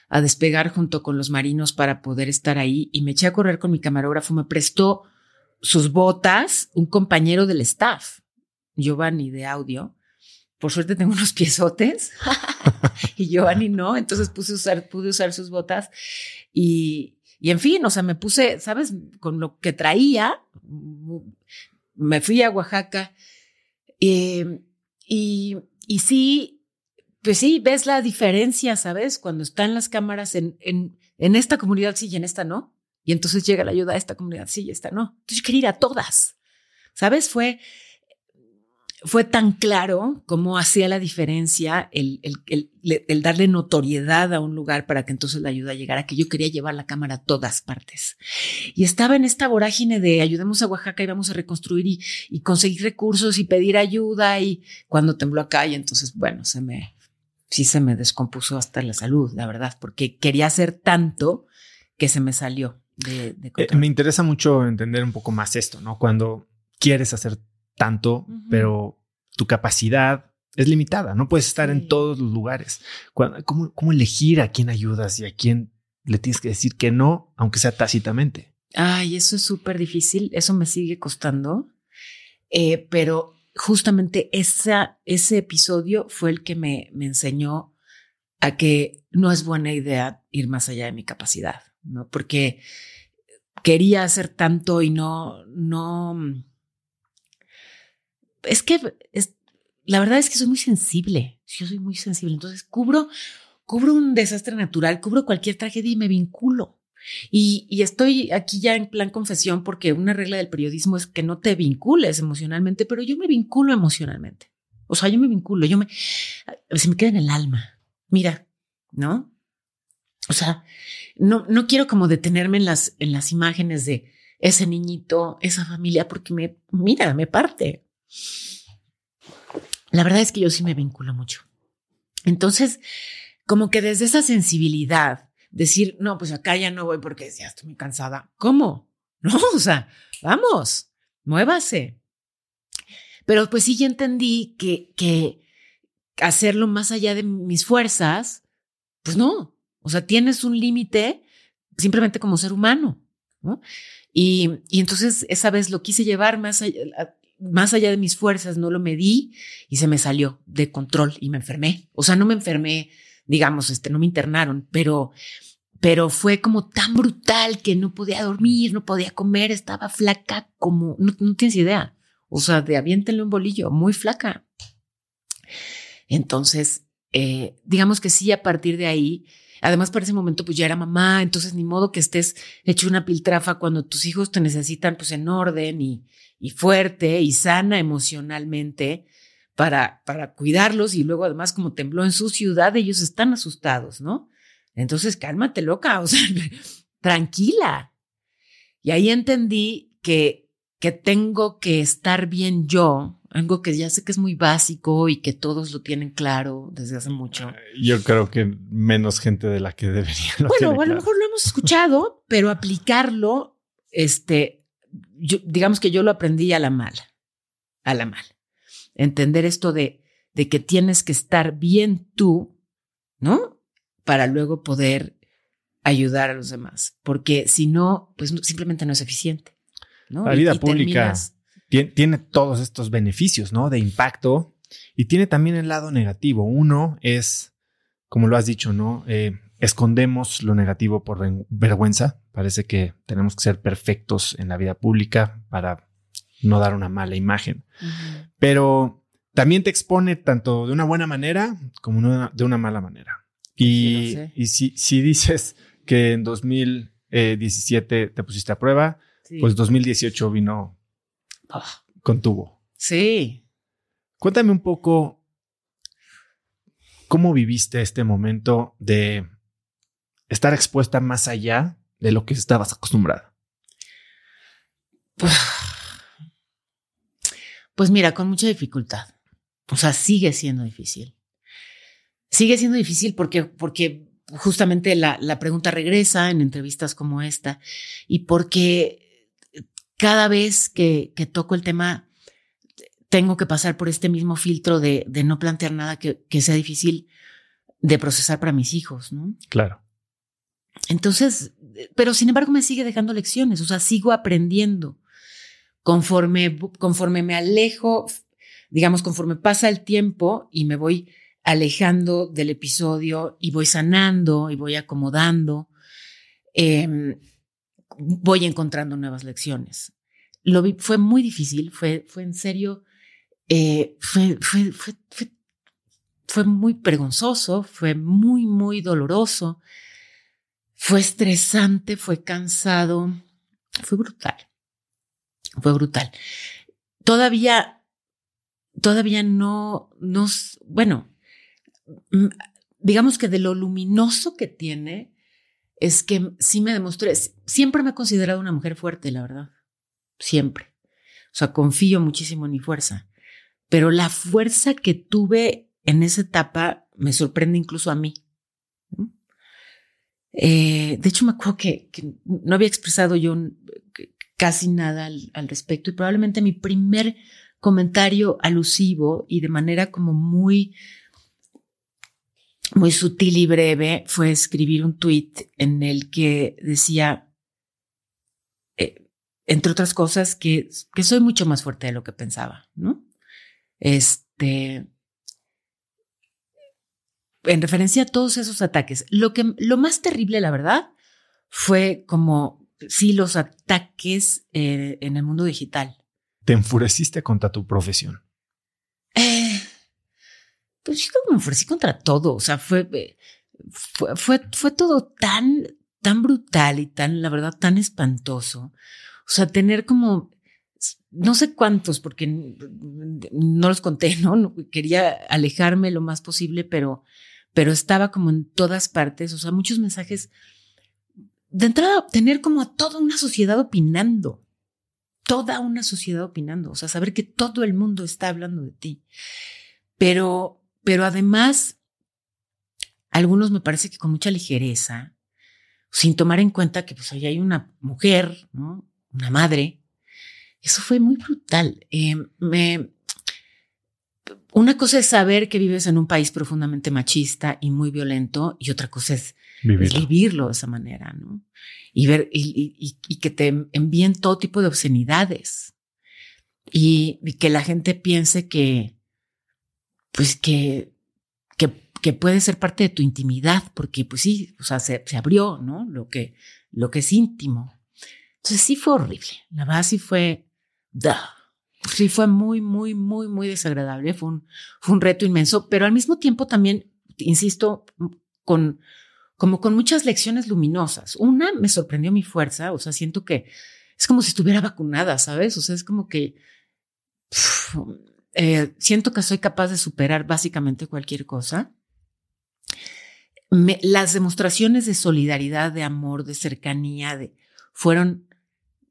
a despegar junto con los marinos para poder estar ahí y me eché a correr con mi camarógrafo. Me prestó sus botas un compañero del staff, Giovanni de audio. Por suerte tengo unos piezotes y Giovanni no, entonces puse usar, pude usar sus botas y, y en fin, o sea, me puse, ¿sabes? Con lo que traía, me fui a Oaxaca eh, y, y sí, pues sí, ves la diferencia, ¿sabes? Cuando están las cámaras en, en, en esta comunidad sí y en esta no. Y entonces llega la ayuda a esta comunidad sí y esta no. Entonces yo quería ir a todas, ¿sabes? Fue, fue tan claro cómo hacía la diferencia el, el, el, darle notoriedad a un lugar para que entonces la ayuda llegara, que yo quería llevar la cámara a todas partes. Y estaba en esta vorágine de ayudemos a Oaxaca y vamos a reconstruir y, y conseguir recursos y pedir ayuda. Y cuando tembló acá, y entonces, bueno, se me, sí se me descompuso hasta la salud, la verdad, porque quería hacer tanto que se me salió de, eh, me interesa mucho entender un poco más esto, ¿no? Cuando quieres hacer tanto, pero tu capacidad es limitada, no puedes estar en todos los lugares. ¿Cómo, ¿Cómo elegir a quién ayudas y a quién le tienes que decir que no, aunque sea tácitamente? Ay, eso es súper difícil, eso me sigue costando, eh, pero justamente esa, ese episodio fue el que me, me enseñó a que no es buena idea ir más allá de mi capacidad, ¿no? Porque quería hacer tanto y no, no, es que la verdad es que soy muy sensible, yo soy muy sensible, entonces cubro, cubro un desastre natural, cubro cualquier tragedia y me vinculo. Y, estoy aquí ya en plan confesión porque una regla del periodismo es que no te vincules emocionalmente, pero yo me vinculo emocionalmente. O sea, yo me vinculo, yo me, se me queda en el alma. Mira, ¿no? O sea, no, no quiero como detenerme en las, en las imágenes de ese niñito, esa familia, porque me, mira, me parte. La verdad es que yo sí me vinculo mucho. Entonces, como que desde esa sensibilidad decir, no, pues acá ya no voy porque ya estoy muy cansada. ¿Cómo? No, o sea, vamos, muévase. Pero pues sí ya entendí que, que hacerlo más allá de mis fuerzas, pues no. O sea, tienes un límite simplemente como ser humano. ¿no? Y, y, entonces esa vez lo quise llevar más allá, más allá de mis fuerzas, no lo medí y se me salió de control y me enfermé. O sea, no me enfermé digamos, este, no me internaron, pero, pero fue como tan brutal que no podía dormir, no podía comer, estaba flaca como, no, tienes idea, o sea, de aviéntenle un bolillo, muy flaca. Entonces, eh, digamos que sí, a partir de ahí, además para ese momento pues ya era mamá, entonces ni modo que estés hecho una piltrafa cuando tus hijos te necesitan pues en orden y, y fuerte y sana emocionalmente para, para cuidarlos y luego además como tembló en su ciudad, ellos están asustados, ¿no? Entonces, cálmate, loca, o sea, tranquila. Y ahí entendí que, que tengo que estar bien yo, algo que ya sé que es muy básico y que todos lo tienen claro desde hace mucho. Yo creo que menos gente de la que debería. Lo bueno, a lo mejor lo hemos escuchado, pero aplicarlo, este, digamos que yo lo aprendí a la mala, a la mala. Entender esto de, de que tienes que estar bien tú, ¿no? Para luego poder ayudar a los demás, porque si no, pues simplemente no es eficiente. ¿no? La vida pública tiene, todos estos beneficios, ¿no? De impacto y tiene también el lado negativo. Uno es, como lo has dicho, ¿no? Eh, escondemos lo negativo por vergüenza. Parece que tenemos que ser perfectos en la vida pública para no dar una mala imagen. Pero también te expone tanto de una buena manera como de una mala manera. Y, y si, si dices, que en 2017 te pusiste a prueba, pues 2018 vino ah. con tubo. Sí. Cuéntame un poco cómo viviste este momento de estar expuesta más allá de lo que estabas acostumbrada. Pues mira, con mucha dificultad. O sea, sigue siendo difícil. Sigue siendo difícil porque, porque justamente la, la pregunta regresa en entrevistas como esta y porque cada vez que, que toco el tema tengo que pasar por este mismo filtro de, de no plantear nada que, que, sea difícil de procesar para mis hijos, ¿no? Claro. Entonces, pero sin embargo me sigue dejando lecciones, o sea, sigo aprendiendo conforme, conforme me alejo, digamos, conforme pasa el tiempo y me voy alejando del episodio y voy sanando y voy acomodando, em, voy encontrando nuevas lecciones. Lo fue muy difícil, fue, fue en serio, eh, fue, fue, fue, fue, muy vergonzoso, fue muy, muy doloroso, fue estresante, fue cansado, fue brutal, fue brutal. Todavía, todavía no, no, bueno, digamos que de lo luminoso que tiene, es que sí me demostré, siempre me he considerado una mujer fuerte, la verdad, siempre. O sea, confío muchísimo en mi fuerza, pero la fuerza que tuve en esa etapa me sorprende incluso a mí. Eh, de hecho, me acuerdo que, no había expresado yo casi nada al, al respecto y probablemente mi primer comentario alusivo y de manera como muy muy sutil y breve fue escribir un tweet en el que decía, eh, entre otras cosas, que, que soy mucho más fuerte de lo que pensaba, ¿no? Este, en referencia a todos esos ataques. Lo, que, lo más terrible, la verdad, fue como, sí, los ataques eh, en el mundo digital. ¿Te enfureciste contra tu profesión? Pues yo me ofrecí contra todo, o sea, fue, eh, fue, fue, fue todo tan, tan brutal y tan, la verdad, tan espantoso. O sea, tener como, no sé cuántos, porque no los conté, ¿no? Quería alejarme lo más posible, pero, pero estaba como en todas partes, o sea, muchos mensajes. De entrada, tener como a toda una sociedad opinando, toda una sociedad opinando, o sea, saber que todo el mundo está hablando de ti. Pero pero además, algunos me parece que con mucha ligereza, sin tomar en cuenta que pues ahí hay una mujer, ¿no? Una madre. Eso fue muy brutal. Eh, me, una cosa es saber que vives en un país profundamente machista y muy violento, y otra cosa es vivirlo, de esa manera, ¿no? Y ver, y, que te envíen todo tipo de obscenidades. y, que la gente piense que, pues que, que, puede ser parte de tu intimidad, porque pues sí, o sea, se, abrió, ¿no? Lo que, lo que es íntimo. Entonces sí fue horrible. La verdad sí fue, sí fue muy, muy, muy, muy desagradable. Fue un, fue un reto inmenso, pero al mismo tiempo también, insisto, con, como con muchas lecciones luminosas. Una, me sorprendió mi fuerza, o sea, siento que es como si estuviera vacunada, ¿sabes? O sea, es como que eh, siento que soy capaz de superar básicamente cualquier cosa. las demostraciones de solidaridad, de amor, de cercanía, de, fueron,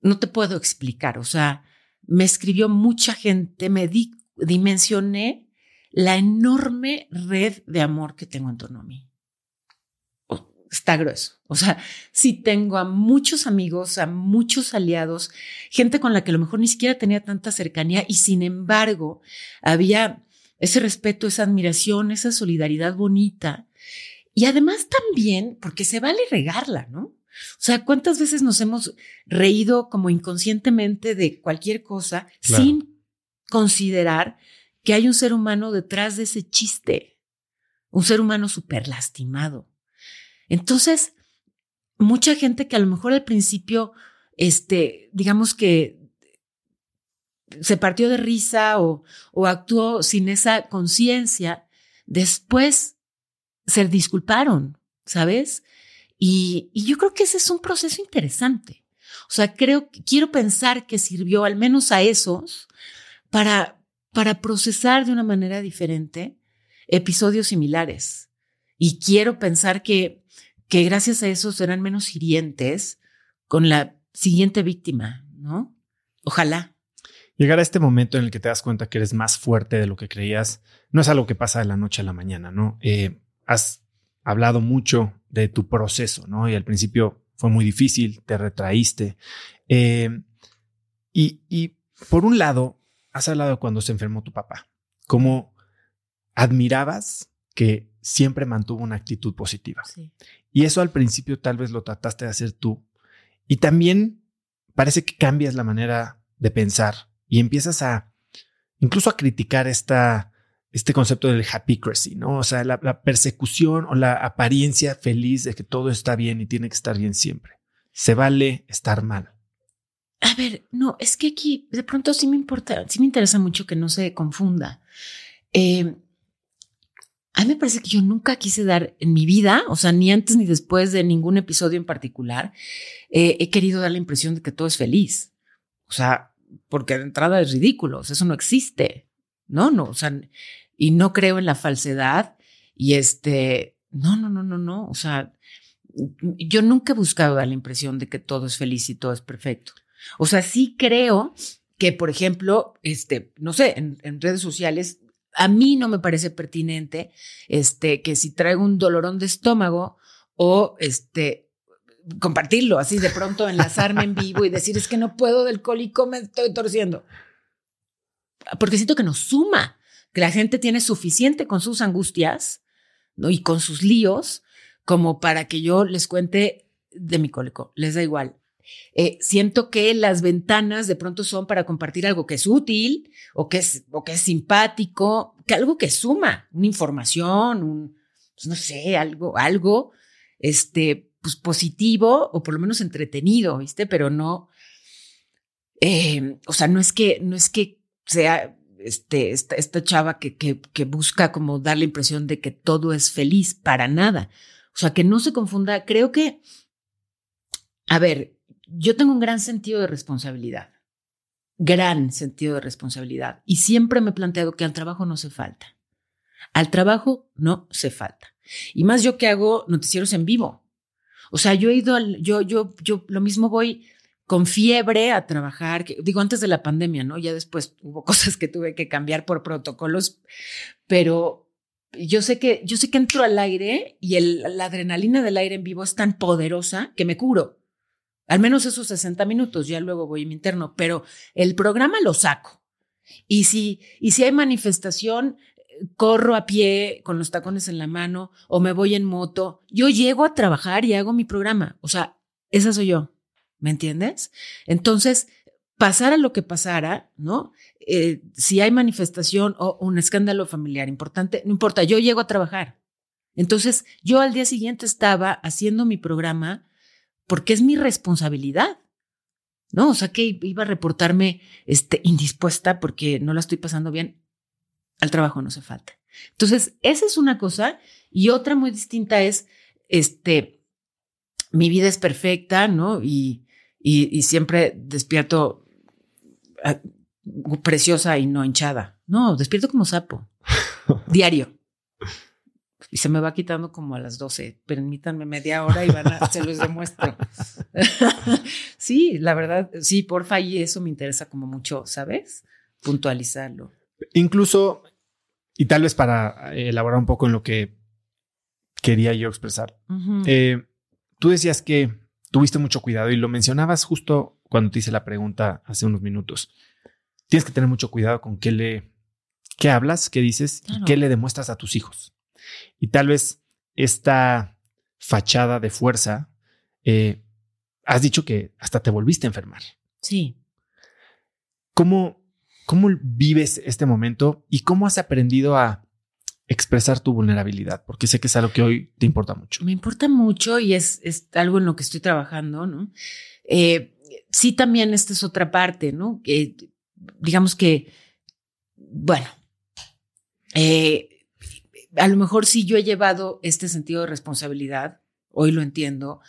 no te puedo explicar, o sea, me escribió mucha gente, me dimensioné la enorme red de amor que tengo en torno a mí. Está grueso. O sea, sí tengo a muchos amigos, a muchos aliados, gente con la que a lo mejor ni siquiera tenía tanta cercanía y sin embargo había ese respeto, esa admiración, esa solidaridad bonita. Y además también, porque se vale regarla, ¿no? O sea, ¿cuántas veces nos hemos reído como inconscientemente de cualquier cosa sin considerar que hay un ser humano detrás de ese chiste? Un ser humano súper lastimado. Entonces, mucha gente que a lo mejor al principio, este, digamos que se partió de risa o, o actuó sin esa conciencia, después se disculparon, ¿sabes? Y, yo creo que ese es un proceso interesante. O sea, creo, quiero pensar que sirvió al menos a esos para, para procesar de una manera diferente episodios similares. Y quiero pensar que, que gracias a eso serán menos hirientes con la siguiente víctima, ¿no? Ojalá. Llegar a este momento en el que te das cuenta que eres más fuerte de lo que creías, no es algo que pasa de la noche a la mañana, ¿no? Eh, has hablado mucho de tu proceso, ¿no? Y al principio fue muy difícil, te retraíste. Eh, y, y, por un lado, has hablado cuando se enfermó tu papá, cómo admirabas que siempre mantuvo una actitud positiva. Y eso al principio tal vez lo trataste de hacer tú. Y también parece que cambias la manera de pensar y empiezas a incluso a criticar esta este concepto del happycracy, ¿no? O sea, la, persecución o la apariencia feliz de que todo está bien y tiene que estar bien siempre. Se vale estar mal. A ver, no, es que aquí de pronto sí me importa, sí me interesa mucho que no se confunda. Eh, a mí me parece que yo nunca quise dar en mi vida, o sea, ni antes ni después de ningún episodio en particular, eh, he querido dar la impresión de que todo es feliz. O sea, porque de entrada es ridículo, o sea, eso no existe. No, no, o sea, y no creo en la falsedad y este, no, no, no, no, no, o sea, yo nunca he buscado dar la impresión de que todo es feliz y todo es perfecto. O sea, sí creo que, por ejemplo, este, no sé, en, redes sociales, a mí no me parece pertinente, este, que si traigo un dolorón de estómago o este, compartirlo así de pronto, enlazarme en vivo y decir es que no puedo del cólico, me estoy torciendo. Porque siento que nos suma que la gente tiene suficiente con sus angustias ¿no? y con sus líos como para que yo les cuente de mi cólico. Les da igual. Eh, siento que las ventanas de pronto son para compartir algo que es útil o que es, o que es simpático, que algo que suma, una información, un, pues no sé, algo, algo, este, pues positivo o por lo menos entretenido, ¿viste? Pero no, eh, o sea, no es que, no es que sea este, esta, esta chava que, que, que busca como dar la impresión de que todo es feliz, para nada. O sea, que no se confunda. Creo que, a ver, yo tengo un gran sentido de responsabilidad, gran sentido de responsabilidad. Y siempre me he planteado que al trabajo no se falta. Al trabajo no se falta. Y más yo que hago noticieros en vivo. O sea, yo he ido al, yo, yo, yo lo mismo voy con fiebre a trabajar, digo antes de la pandemia, ¿no? Ya después hubo cosas que tuve que cambiar por protocolos, pero yo sé que yo sé que entro al aire y la adrenalina del aire en vivo es tan poderosa que me curo. Al menos esos 60 minutos, ya luego voy a mi interno, pero el programa lo saco. Y si, y si hay manifestación, corro a pie con los tacones en la mano o me voy en moto, yo llego a trabajar y hago mi programa. O sea, esa soy yo. ¿Me entiendes? Entonces, pasara lo que pasara, ¿no? Eh, si hay manifestación o un escándalo familiar importante, no importa, yo llego a trabajar. Entonces, yo al día siguiente estaba haciendo mi programa porque es mi responsabilidad. ¿No? O sea que iba a reportarme este, indispuesta porque no la estoy pasando bien. Al trabajo no se falta. Entonces, esa es una cosa. Y otra muy distinta es, este, mi vida es perfecta, ¿no? Y, y, siempre despierto ah, preciosa y no hinchada. No, despierto como sapo. Diario. Y se me va quitando como a las 12. Permítanme media hora y van a, se los demuestro. sí, la verdad, sí, porfa, y eso me interesa como mucho, ¿sabes? Puntualizarlo. Incluso, y tal vez para elaborar un poco en lo que quería yo expresar. Eh, tú decías que tuviste mucho cuidado y lo mencionabas justo cuando te hice la pregunta hace unos minutos. Tienes que tener mucho cuidado con qué le, qué hablas, qué dices y qué le demuestras a tus hijos. Y tal vez esta fachada de fuerza, eh, has dicho que hasta te volviste a enfermar. Sí. ¿Cómo, ¿Cómo vives este momento y cómo has aprendido a expresar tu vulnerabilidad? Porque sé que es algo que hoy te importa mucho. Me importa mucho y es, es algo en lo que estoy trabajando, ¿no? Eh, sí, también esta es otra parte, ¿no? Que digamos que, bueno, eh, a lo mejor sí yo he llevado este sentido de responsabilidad, hoy lo entiendo,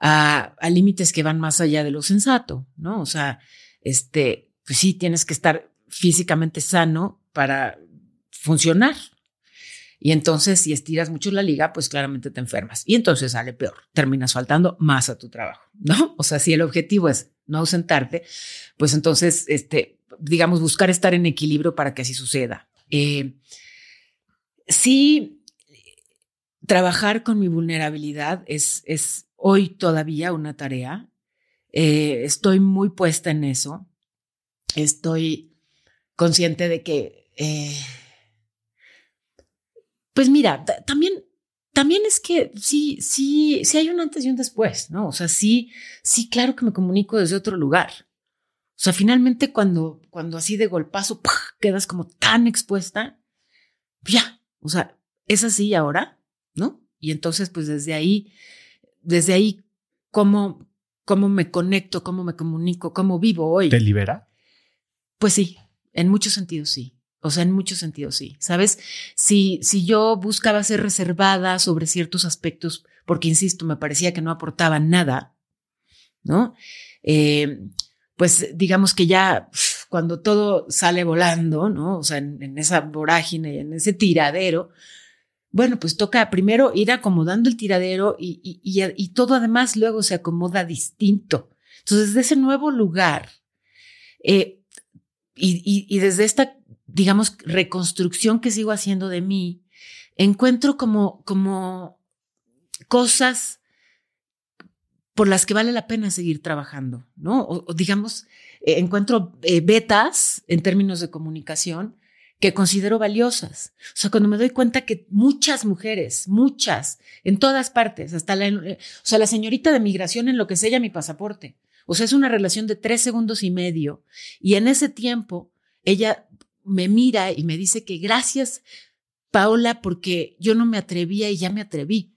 a, límites que van más allá de lo sensato, ¿no? O sea, este, pues sí, tienes que estar físicamente sano para funcionar. Y entonces, si estiras mucho la liga, pues claramente te enfermas. Y entonces sale peor, terminas faltando más a tu trabajo, ¿no? O sea, si el objetivo es no ausentarte, pues entonces, este, digamos, buscar estar en equilibrio para que así suceda. Eh, sí, trabajar con mi vulnerabilidad es, es hoy todavía una tarea. Eh, estoy muy puesta en eso. Estoy consciente de que, eh, pues mira, también, también es que sí, sí, sí hay un antes y un después, ¿no? O sea, sí, sí, claro que me comunico desde otro lugar. O sea, finalmente cuando, cuando así de golpazo quedas como tan expuesta, ya, o sea, es así ahora, ¿no? Y entonces, pues desde ahí, desde ahí, ¿cómo, cómo me conecto, cómo me comunico, cómo vivo hoy? ¿Te libera? Pues sí, en muchos sentidos sí. O sea, en muchos sentidos sí. ¿Sabes? Si, si yo buscaba ser reservada sobre ciertos aspectos, porque insisto, me parecía que no aportaba nada, ¿no? Eh, pues digamos que ya cuando todo sale volando, ¿no? O sea, en, esa vorágine, en ese tiradero, bueno, pues toca primero ir acomodando el tiradero y, y, todo además luego se acomoda distinto. Entonces, desde ese nuevo lugar eh, y, y desde esta, digamos, reconstrucción que sigo haciendo de mí, encuentro como, como cosas por las que vale la pena seguir trabajando, ¿no? O, digamos, eh, encuentro eh, en términos de comunicación que considero valiosas. O sea, cuando me doy cuenta que muchas mujeres, muchas, en todas partes, hasta la, eh, o sea, la señorita de migración en lo que sella mi pasaporte. O sea, es una relación de tres segundos y medio. Y en ese tiempo, ella me mira y me dice que gracias, Paola, porque yo no me atrevía y ya me atreví.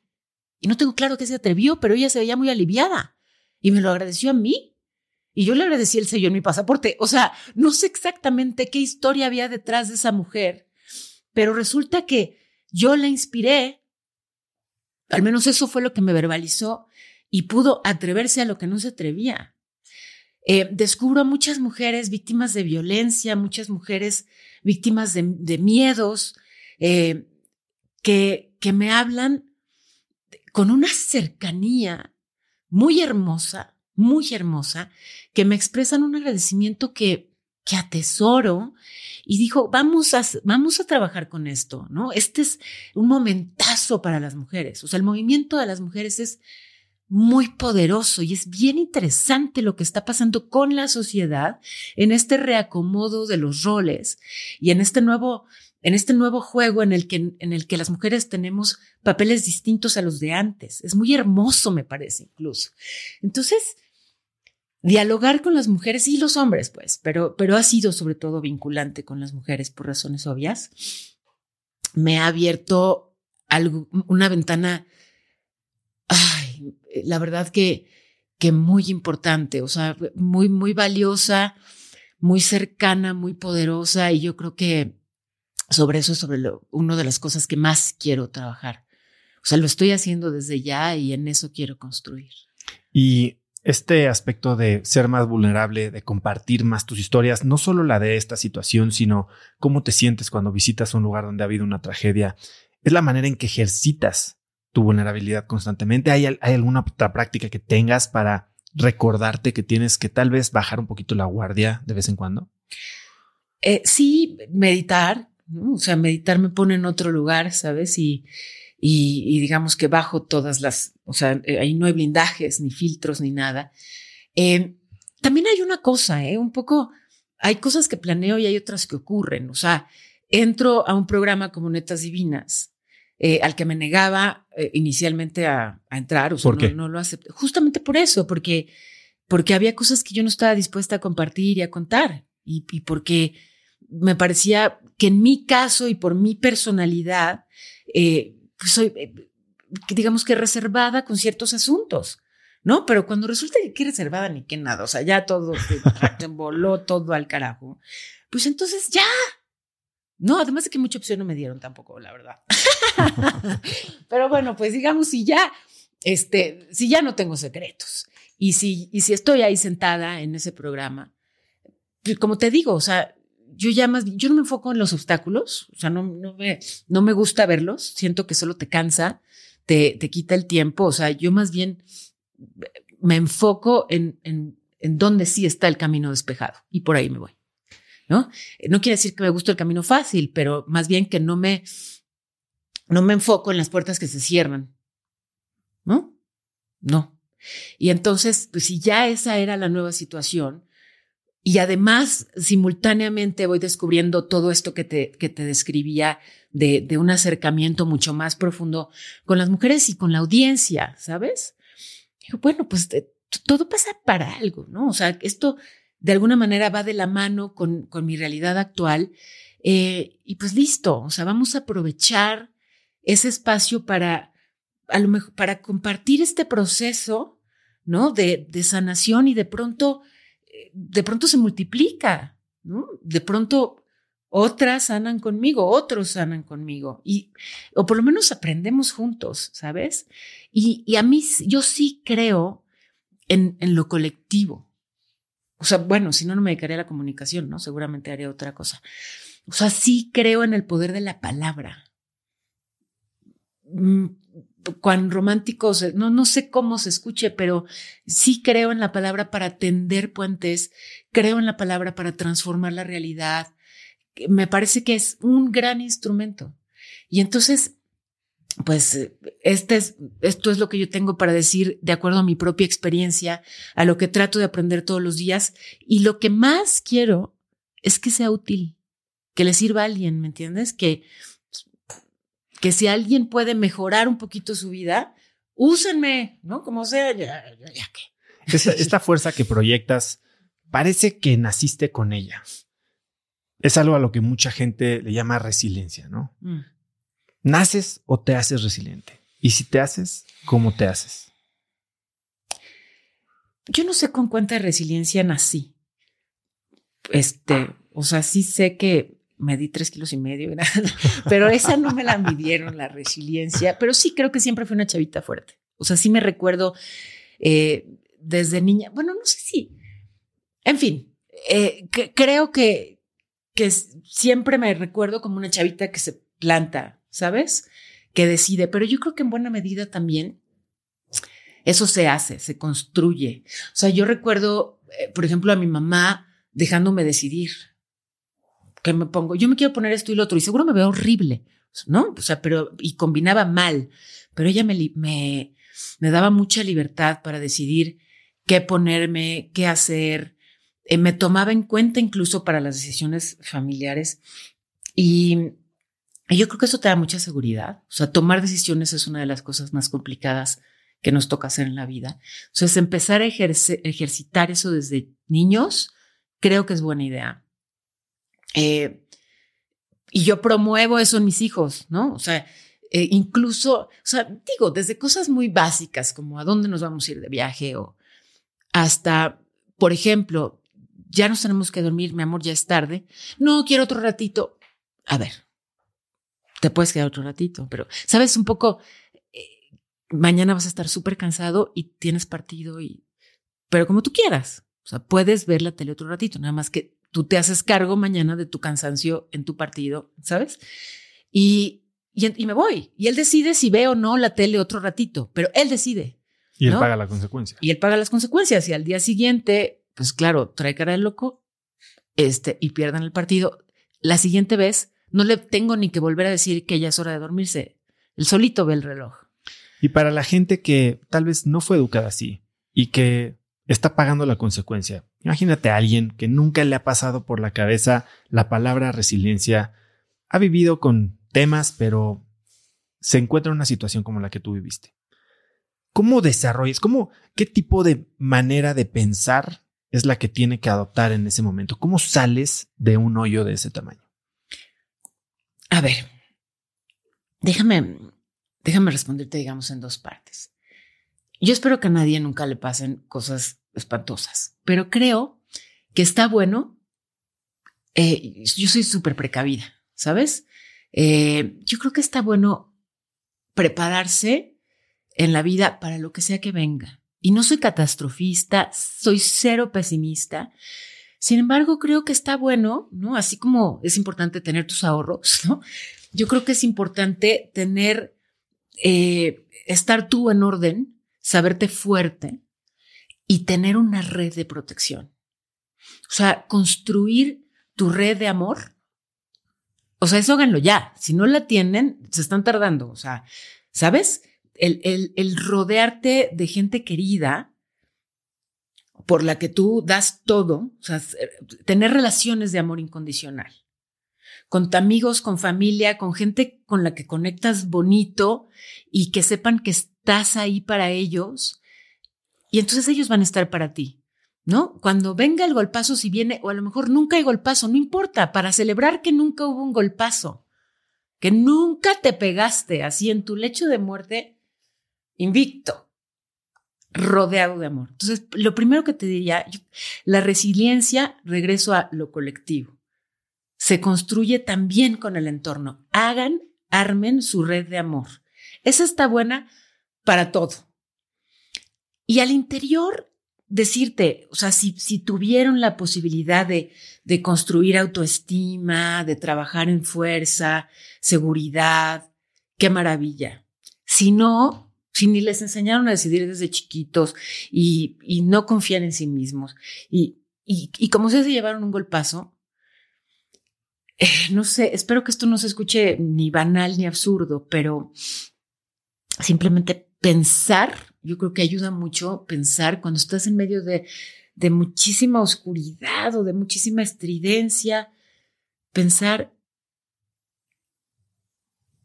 Y no tengo claro que se atrevió, pero ella se veía muy aliviada y me lo agradeció a mí. Y yo le agradecí el sello en mi pasaporte. O sea, no sé exactamente qué historia había detrás de esa mujer, pero resulta que yo la inspiré, al menos eso fue lo que me verbalizó, y pudo atreverse a lo que no se atrevía. Eh, descubro a muchas mujeres víctimas de violencia, muchas mujeres víctimas de, miedos, eh, que, que me hablan con una cercanía muy hermosa, muy hermosa, que me expresan un agradecimiento que, que atesoro y dijo, vamos a, vamos a trabajar con esto, ¿no? Este es un momentazo para las mujeres, o sea, el movimiento de las mujeres es muy poderoso y es bien interesante lo que está pasando con la sociedad en este reacomodo de los roles y en este nuevo en este nuevo juego en el que, en el que las mujeres tenemos papeles distintos a los de antes. Es muy hermoso, me parece, incluso. Entonces, dialogar con las mujeres y los hombres, pues, pero, pero ha sido sobre todo vinculante con las mujeres por razones obvias. Me ha abierto algo, una ventana, ay, la verdad que, que muy importante, o sea, muy, muy valiosa, muy cercana, muy poderosa y yo creo que sobre eso es sobre lo, una de las cosas que más quiero trabajar. O sea, lo estoy haciendo desde ya y en eso quiero construir. Y este aspecto de ser más vulnerable, de compartir más tus historias, no solo la de esta situación, sino cómo te sientes cuando visitas un lugar donde ha habido una tragedia, es la manera en que ejercitas tu vulnerabilidad constantemente. ¿Hay, hay alguna otra práctica que tengas para recordarte que tienes que tal vez bajar un poquito la guardia de vez en cuando? Eh, sí, meditar, o sea, meditar me pone en otro lugar, ¿sabes? Y, y, digamos que bajo todas las, o sea, eh, ahí no hay blindajes, ni filtros, ni nada. Eh, también hay una cosa, ¿eh? Un poco, hay cosas que planeo y hay otras que ocurren. O sea, entro a un programa como Netas Divinas, eh, al que me negaba eh, inicialmente a, entrar. O sea, ¿Por No, lo acepté. Justamente por eso, porque, porque había cosas que yo no estaba dispuesta a compartir y a contar. Y, y porque me parecía que en mi caso y por mi personalidad, eh, pues soy, digamos que reservada con ciertos asuntos. ¿no? Pero cuando resulta que qué reservada ni qué nada, o sea, ya todo se voló todo al carajo, pues entonces ya. No, además de que mucha opción no me dieron tampoco, la verdad. Pero bueno, pues digamos, si ya, este, si ya no tengo secretos y si, y si estoy ahí sentada en ese programa, pues como te digo, o sea, yo ya más, yo no me enfoco en los obstáculos, o sea, no, no, me, no me gusta verlos, siento que solo te cansa, te, te quita el tiempo, o sea, yo más bien me enfoco en, en, en dónde sí está el camino despejado y por ahí me voy. ¿no? No quiere decir que me guste el camino fácil, pero más bien que no me, no me enfoco en las puertas que se cierran. ¿No? No. Y entonces, pues si ya esa era la nueva situación, y además simultáneamente voy descubriendo todo esto que te, que te describía de, de un acercamiento mucho más profundo con las mujeres y con la audiencia, ¿sabes? bueno, pues eh, todo pasa para algo, ¿no? O sea, esto de alguna manera va de la mano con, con mi realidad actual. Eh, y pues listo, o sea, vamos a aprovechar ese espacio para, a lo mejor, para compartir este proceso, ¿no? De, de sanación y de pronto, de pronto se multiplica, ¿no? De pronto otras sanan conmigo, otros sanan conmigo y, o por lo menos aprendemos juntos, ¿sabes? Y, a mí, yo sí creo en, en lo colectivo. O sea, bueno, si no, no me dedicaría a la comunicación, ¿no? Seguramente haría otra cosa. O sea, sí creo en el poder de la palabra. Cuán románticos, no, no sé cómo se escuche, pero sí creo en la palabra para tender puentes, creo en la palabra para transformar la realidad. Me parece que es un gran instrumento. Y entonces, pues este es, esto es lo que yo tengo para decir de acuerdo a mi propia experiencia, a lo que trato de aprender todos los días. Y lo que más quiero es que sea útil, que le sirva a alguien, ¿me entiendes? Que, que si alguien puede mejorar un poquito su vida, úsenme, ¿no? Como sea, ya, ya, ya que. Esta, esta fuerza que proyectas, parece que naciste con ella. Es algo a lo que mucha gente le llama resiliencia, ¿no? Mm. ¿Naces o te haces resiliente? Y si te haces, ¿cómo te haces? Yo no sé con cuánta resiliencia nací. Este, o sea, sí sé que me di tres kilos y medio, pero esa no me la midieron, la resiliencia, pero sí creo que siempre fue una chavita fuerte. O sea, sí me recuerdo eh, desde niña, bueno, no sé si, en fin, eh, creo que, que siempre me recuerdo como una chavita que se planta ¿sabes? Que decide, pero yo creo que en buena medida también eso se hace, se construye. O sea, yo recuerdo, eh, por ejemplo, a mi mamá dejándome decidir qué me pongo. Yo me quiero poner esto y lo otro y seguro me veo horrible, ¿no? O sea, pero y combinaba mal, pero ella me, me, me daba mucha libertad para decidir qué ponerme, qué hacer. Eh, me tomaba en cuenta incluso para las decisiones familiares y y yo creo que eso te da mucha seguridad. O sea, tomar decisiones es una de las cosas más complicadas que nos toca hacer en la vida. Entonces, empezar a ejercitar eso desde niños, creo que es buena idea. Eh, y yo promuevo eso en mis hijos, ¿no? O sea, eh, incluso, o sea, digo, desde cosas muy básicas como a dónde nos vamos a ir de viaje o hasta, por ejemplo, ya nos tenemos que dormir, mi amor, ya es tarde. No, quiero otro ratito. A ver, te puedes quedar otro ratito, pero sabes un poco, eh, mañana vas a estar súper cansado y tienes partido y, pero como tú quieras, o sea, puedes ver la tele otro ratito, nada más que tú te haces cargo mañana de tu cansancio en tu partido, ¿sabes? Y, y, me voy. Y él decide si ve o no la tele otro ratito, pero él decide. Y él paga la consecuencia. Y él paga las consecuencias. Y al día siguiente, pues claro, trae cara de loco este, y pierdan el partido. La siguiente vez no le tengo ni que volver a decir que ya es hora de dormirse. El solito ve el reloj. Y para la gente que tal vez no fue educada así y que está pagando la consecuencia, imagínate a alguien que nunca le ha pasado por la cabeza la palabra resiliencia, ha vivido con temas, pero se encuentra en una situación como la que tú viviste. ¿Cómo desarrollas? ¿Cómo, ¿Qué tipo de manera de pensar es la que tiene que adoptar en ese momento? ¿Cómo sales de un hoyo de ese tamaño? A ver, déjame, déjame responderte, digamos, en dos partes. Yo espero que a nadie nunca le pasen cosas espantosas, pero creo que está bueno. Eh, yo soy súper precavida, ¿sabes? Eh, yo creo que está bueno prepararse en la vida para lo que sea que venga. Y no soy catastrofista, soy cero pesimista. Sin embargo, creo que está bueno, ¿no? Así como es importante tener tus ahorros, ¿no? Yo creo que es importante tener, eh, estar tú en orden, saberte fuerte y tener una red de protección. O sea, construir tu red de amor o sea, eso háganlo ya. Si no la tienen, se están tardando. O sea, ¿sabes? El, el, el rodearte de gente querida por la que tú das todo, o sea, tener relaciones de amor incondicional con amigos, con familia, con gente con la que conectas bonito y que sepan que estás ahí para ellos. Y entonces ellos van a estar para ti. ¿no? Cuando venga el golpazo, si viene, o a lo mejor nunca hay golpazo, no importa, para celebrar que nunca hubo un golpazo, que nunca te pegaste así en tu lecho de muerte, invicto, rodeado de amor. Entonces, lo primero que te diría, la resiliencia, regreso a lo colectivo, se construye también con el entorno. Hagan, armen su red de amor. Esa está buena para todo. Y al interior decirte, o sea, si, si tuvieron la posibilidad de, de construir autoestima, de trabajar en fuerza, seguridad, qué maravilla. Si no, si ni les enseñaron a decidir desde chiquitos y, y no confían en sí mismos y, y, y como se llevaron un golpazo, eh, no sé, espero que esto no se escuche ni banal ni absurdo, pero simplemente pensar yo creo que ayuda mucho pensar cuando estás en medio de, muchísima oscuridad o de muchísima estridencia, pensar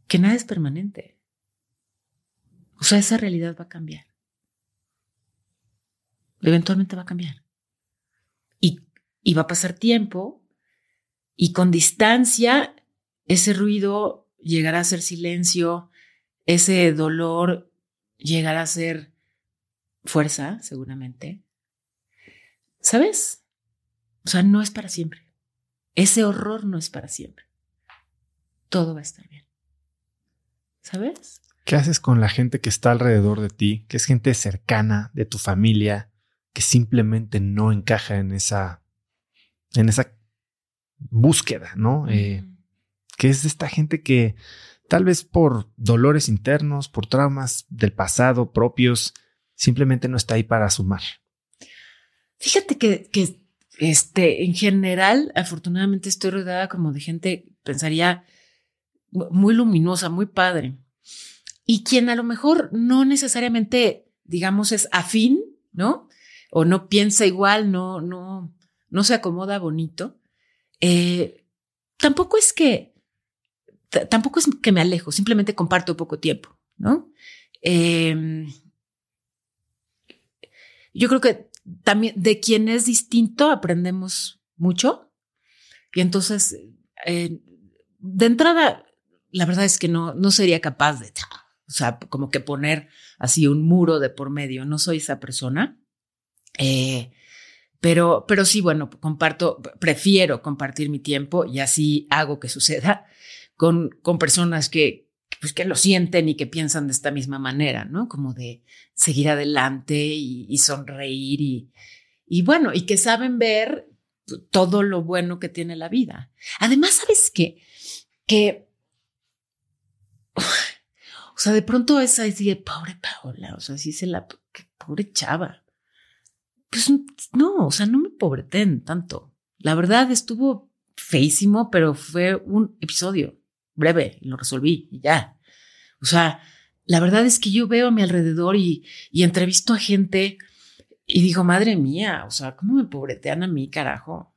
que nada es permanente. O sea, esa realidad va a cambiar. Eventualmente va a cambiar. Y va a pasar tiempo y con distancia ese ruido llegará a ser silencio, ese dolor llegar a ser fuerza, seguramente. ¿Sabes? O sea, no es para siempre. Ese horror no es para siempre. Todo va a estar bien. ¿Sabes? ¿Qué haces con la gente que está alrededor de ti, que es gente cercana de tu familia, que simplemente no encaja en esa, en esa búsqueda, ¿no? Eh, que es de esta gente que tal vez por dolores internos, por traumas del pasado propios, simplemente no está ahí para sumar. Fíjate que, que este, en general, afortunadamente estoy rodeada como de gente, pensaría, muy luminosa, muy padre. Y quien a lo mejor no necesariamente, digamos, es afín, ¿no? O no piensa igual, no, no, no se acomoda bonito. Eh, tampoco es que tampoco es que me alejo, simplemente comparto poco tiempo, ¿no? Em, yo creo que también de quien es distinto aprendemos mucho. Y entonces, eh, de entrada, la verdad es que no, no sería capaz de, o sea, como que poner así un muro de por medio. No soy esa persona. Eh, pero, pero sí, bueno, comparto, prefiero compartir mi tiempo y así hago que suceda con, con personas que, pues, que lo sienten y que piensan de esta misma manera, ¿no? Como de seguir adelante y, sonreír y, y bueno, y que saben ver todo lo bueno que tiene la vida. Además, ¿sabes qué? Que o sea, de pronto es de pobre Paola, o sea, sí se la, pobre chava. Pues no, o sea, no me pobreten tanto. La verdad estuvo feísimo, pero fue un episodio breve y lo resolví y ya. O sea, la verdad es que yo veo a mi alrededor y, entrevisto a gente y digo, madre mía, o sea, ¿cómo me pobretean a mí, carajo?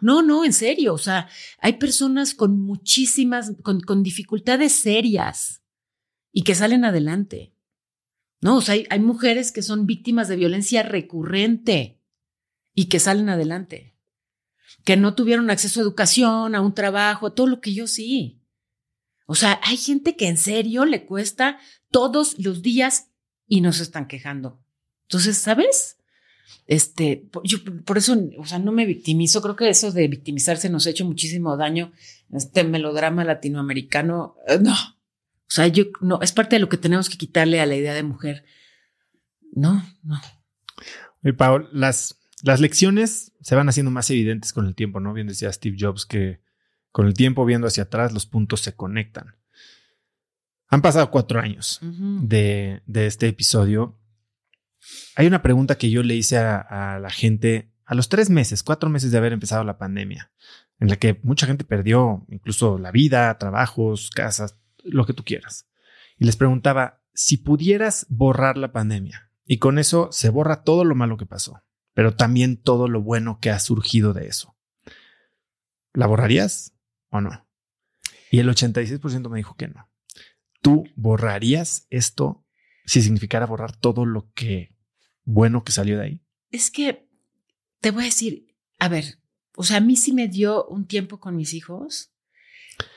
No, no, en serio, o sea, hay personas con muchísimas, con, con dificultades serias y que salen adelante. No, o sea, hay, mujeres que son víctimas de violencia recurrente y que salen adelante, que no tuvieron acceso a educación, a un trabajo, a todo lo que yo sí. O sea, hay gente que en serio le cuesta todos los días y no se están quejando. Entonces, ¿sabes? Este, yo por eso, o sea, no me victimizo. Creo que eso de victimizarse nos ha hecho muchísimo daño. Este melodrama latinoamericano, eh, no. O sea, yo no, es parte de lo que tenemos que quitarle a la idea de mujer. No, no. Oye, Paul, las, las lecciones se van haciendo más evidentes con el tiempo, ¿no? Bien decía Steve Jobs que con el tiempo viendo hacia atrás los puntos se conectan. Han pasado cuatro años de, de este episodio hay una pregunta que yo le hice a, la gente a los tres meses, cuatro meses de haber empezado la pandemia, en la que mucha gente perdió incluso la vida, trabajos, casas, lo que tú quieras. Y les preguntaba, si pudieras borrar la pandemia y con eso se borra todo lo malo que pasó, pero también todo lo bueno que ha surgido de eso, ¿la borrarías o no? Y el 86% me dijo que no. ¿Tú borrarías esto si significara borrar todo lo que bueno que salió de ahí? Es que te voy a decir, a ver, o sea, a mí sí me dio un tiempo con mis hijos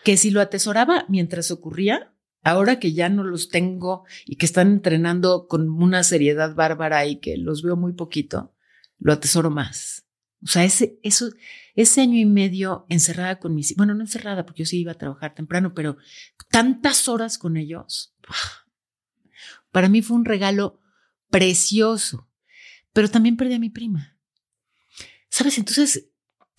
que si lo atesoraba mientras ocurría, ahora que ya no los tengo y que están entrenando con una seriedad bárbara y que los veo muy poquito, lo atesoro más. O sea, ese, eso, ese año y medio encerrada con mis, bueno, no encerrada porque yo sí iba a trabajar temprano, pero tantas horas con ellos, para mí fue un regalo precioso, pero también perdí a mi prima. ¿Sabes? Entonces,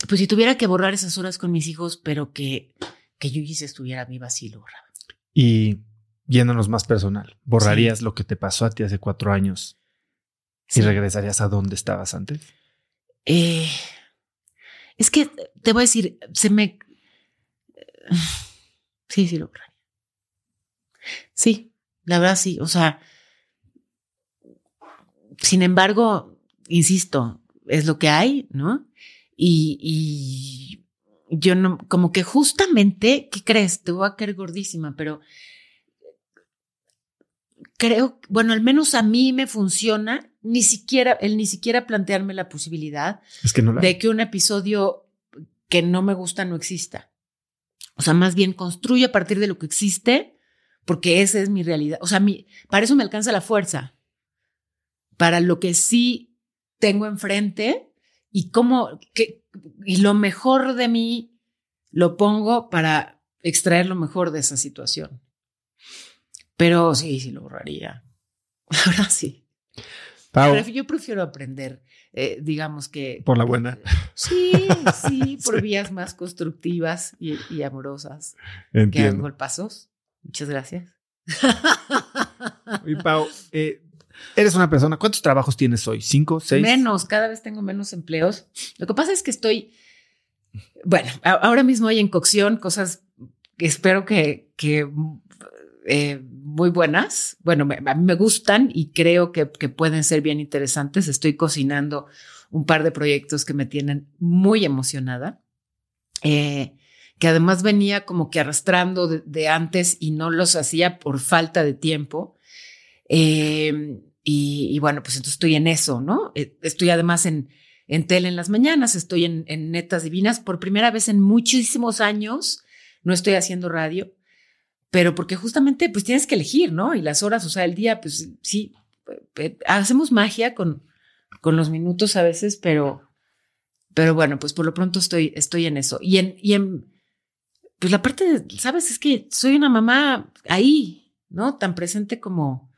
pues si tuviera que borrar esas horas con mis hijos, pero que, que yo si estuviera viva, sí lo borraba. Y yéndonos más personal, ¿borrarías lo que te pasó a ti hace cuatro años y regresarías a donde estabas antes? Eh, es que te voy a decir, se me... Sí, sí lo borraría. Sí, la verdad sí. O sea, sin embargo, insisto, es lo que hay, ¿no? Y, yo no, como que justamente, ¿qué crees? Te voy a caer gordísima, pero creo, bueno, al menos a mí me funciona ni siquiera, el ni siquiera plantearme la posibilidad de que un episodio que no me gusta no exista. O sea, más bien construyo a partir de lo que existe, porque esa es mi realidad. O sea, mi, para eso me alcanza la fuerza para lo que sí tengo enfrente y cómo, y lo mejor de mí lo pongo para extraer lo mejor de esa situación. Pero sí, sí lo borraría. Ahora sí. yo prefiero aprender, eh, digamos que... Por la buena. Sí, sí, por vías más constructivas y, amorosas que golpazos. Muchas gracias. Y Pau, eh, Eres una persona, ¿cuántos trabajos tienes hoy? ¿Cinco? ¿Seis? Menos, cada vez tengo menos empleos. Lo que pasa es que estoy, bueno, ahora mismo hay en cocción cosas que espero que, eh, muy buenas. Bueno, me, a mí me gustan y creo que, que pueden ser bien interesantes. Estoy cocinando un par de proyectos que me tienen muy emocionada. Eh, que además venía como que arrastrando de, de, antes y no los hacía por falta de tiempo. Eh, y, bueno, pues entonces estoy en eso, ¿no? Eh, estoy además en, en tele en las mañanas, estoy en, en Netas Divinas. Por primera vez en muchísimos años no estoy haciendo radio, pero porque justamente pues tienes que elegir, ¿no? Y las horas, o sea, el día, pues sí, eh, hacemos magia con, con los minutos a veces, pero, pero bueno, pues por lo pronto estoy, estoy en eso. Y en, y en, pues la parte de, ¿sabes? Es que soy una mamá ahí, ¿no? Tan presente como,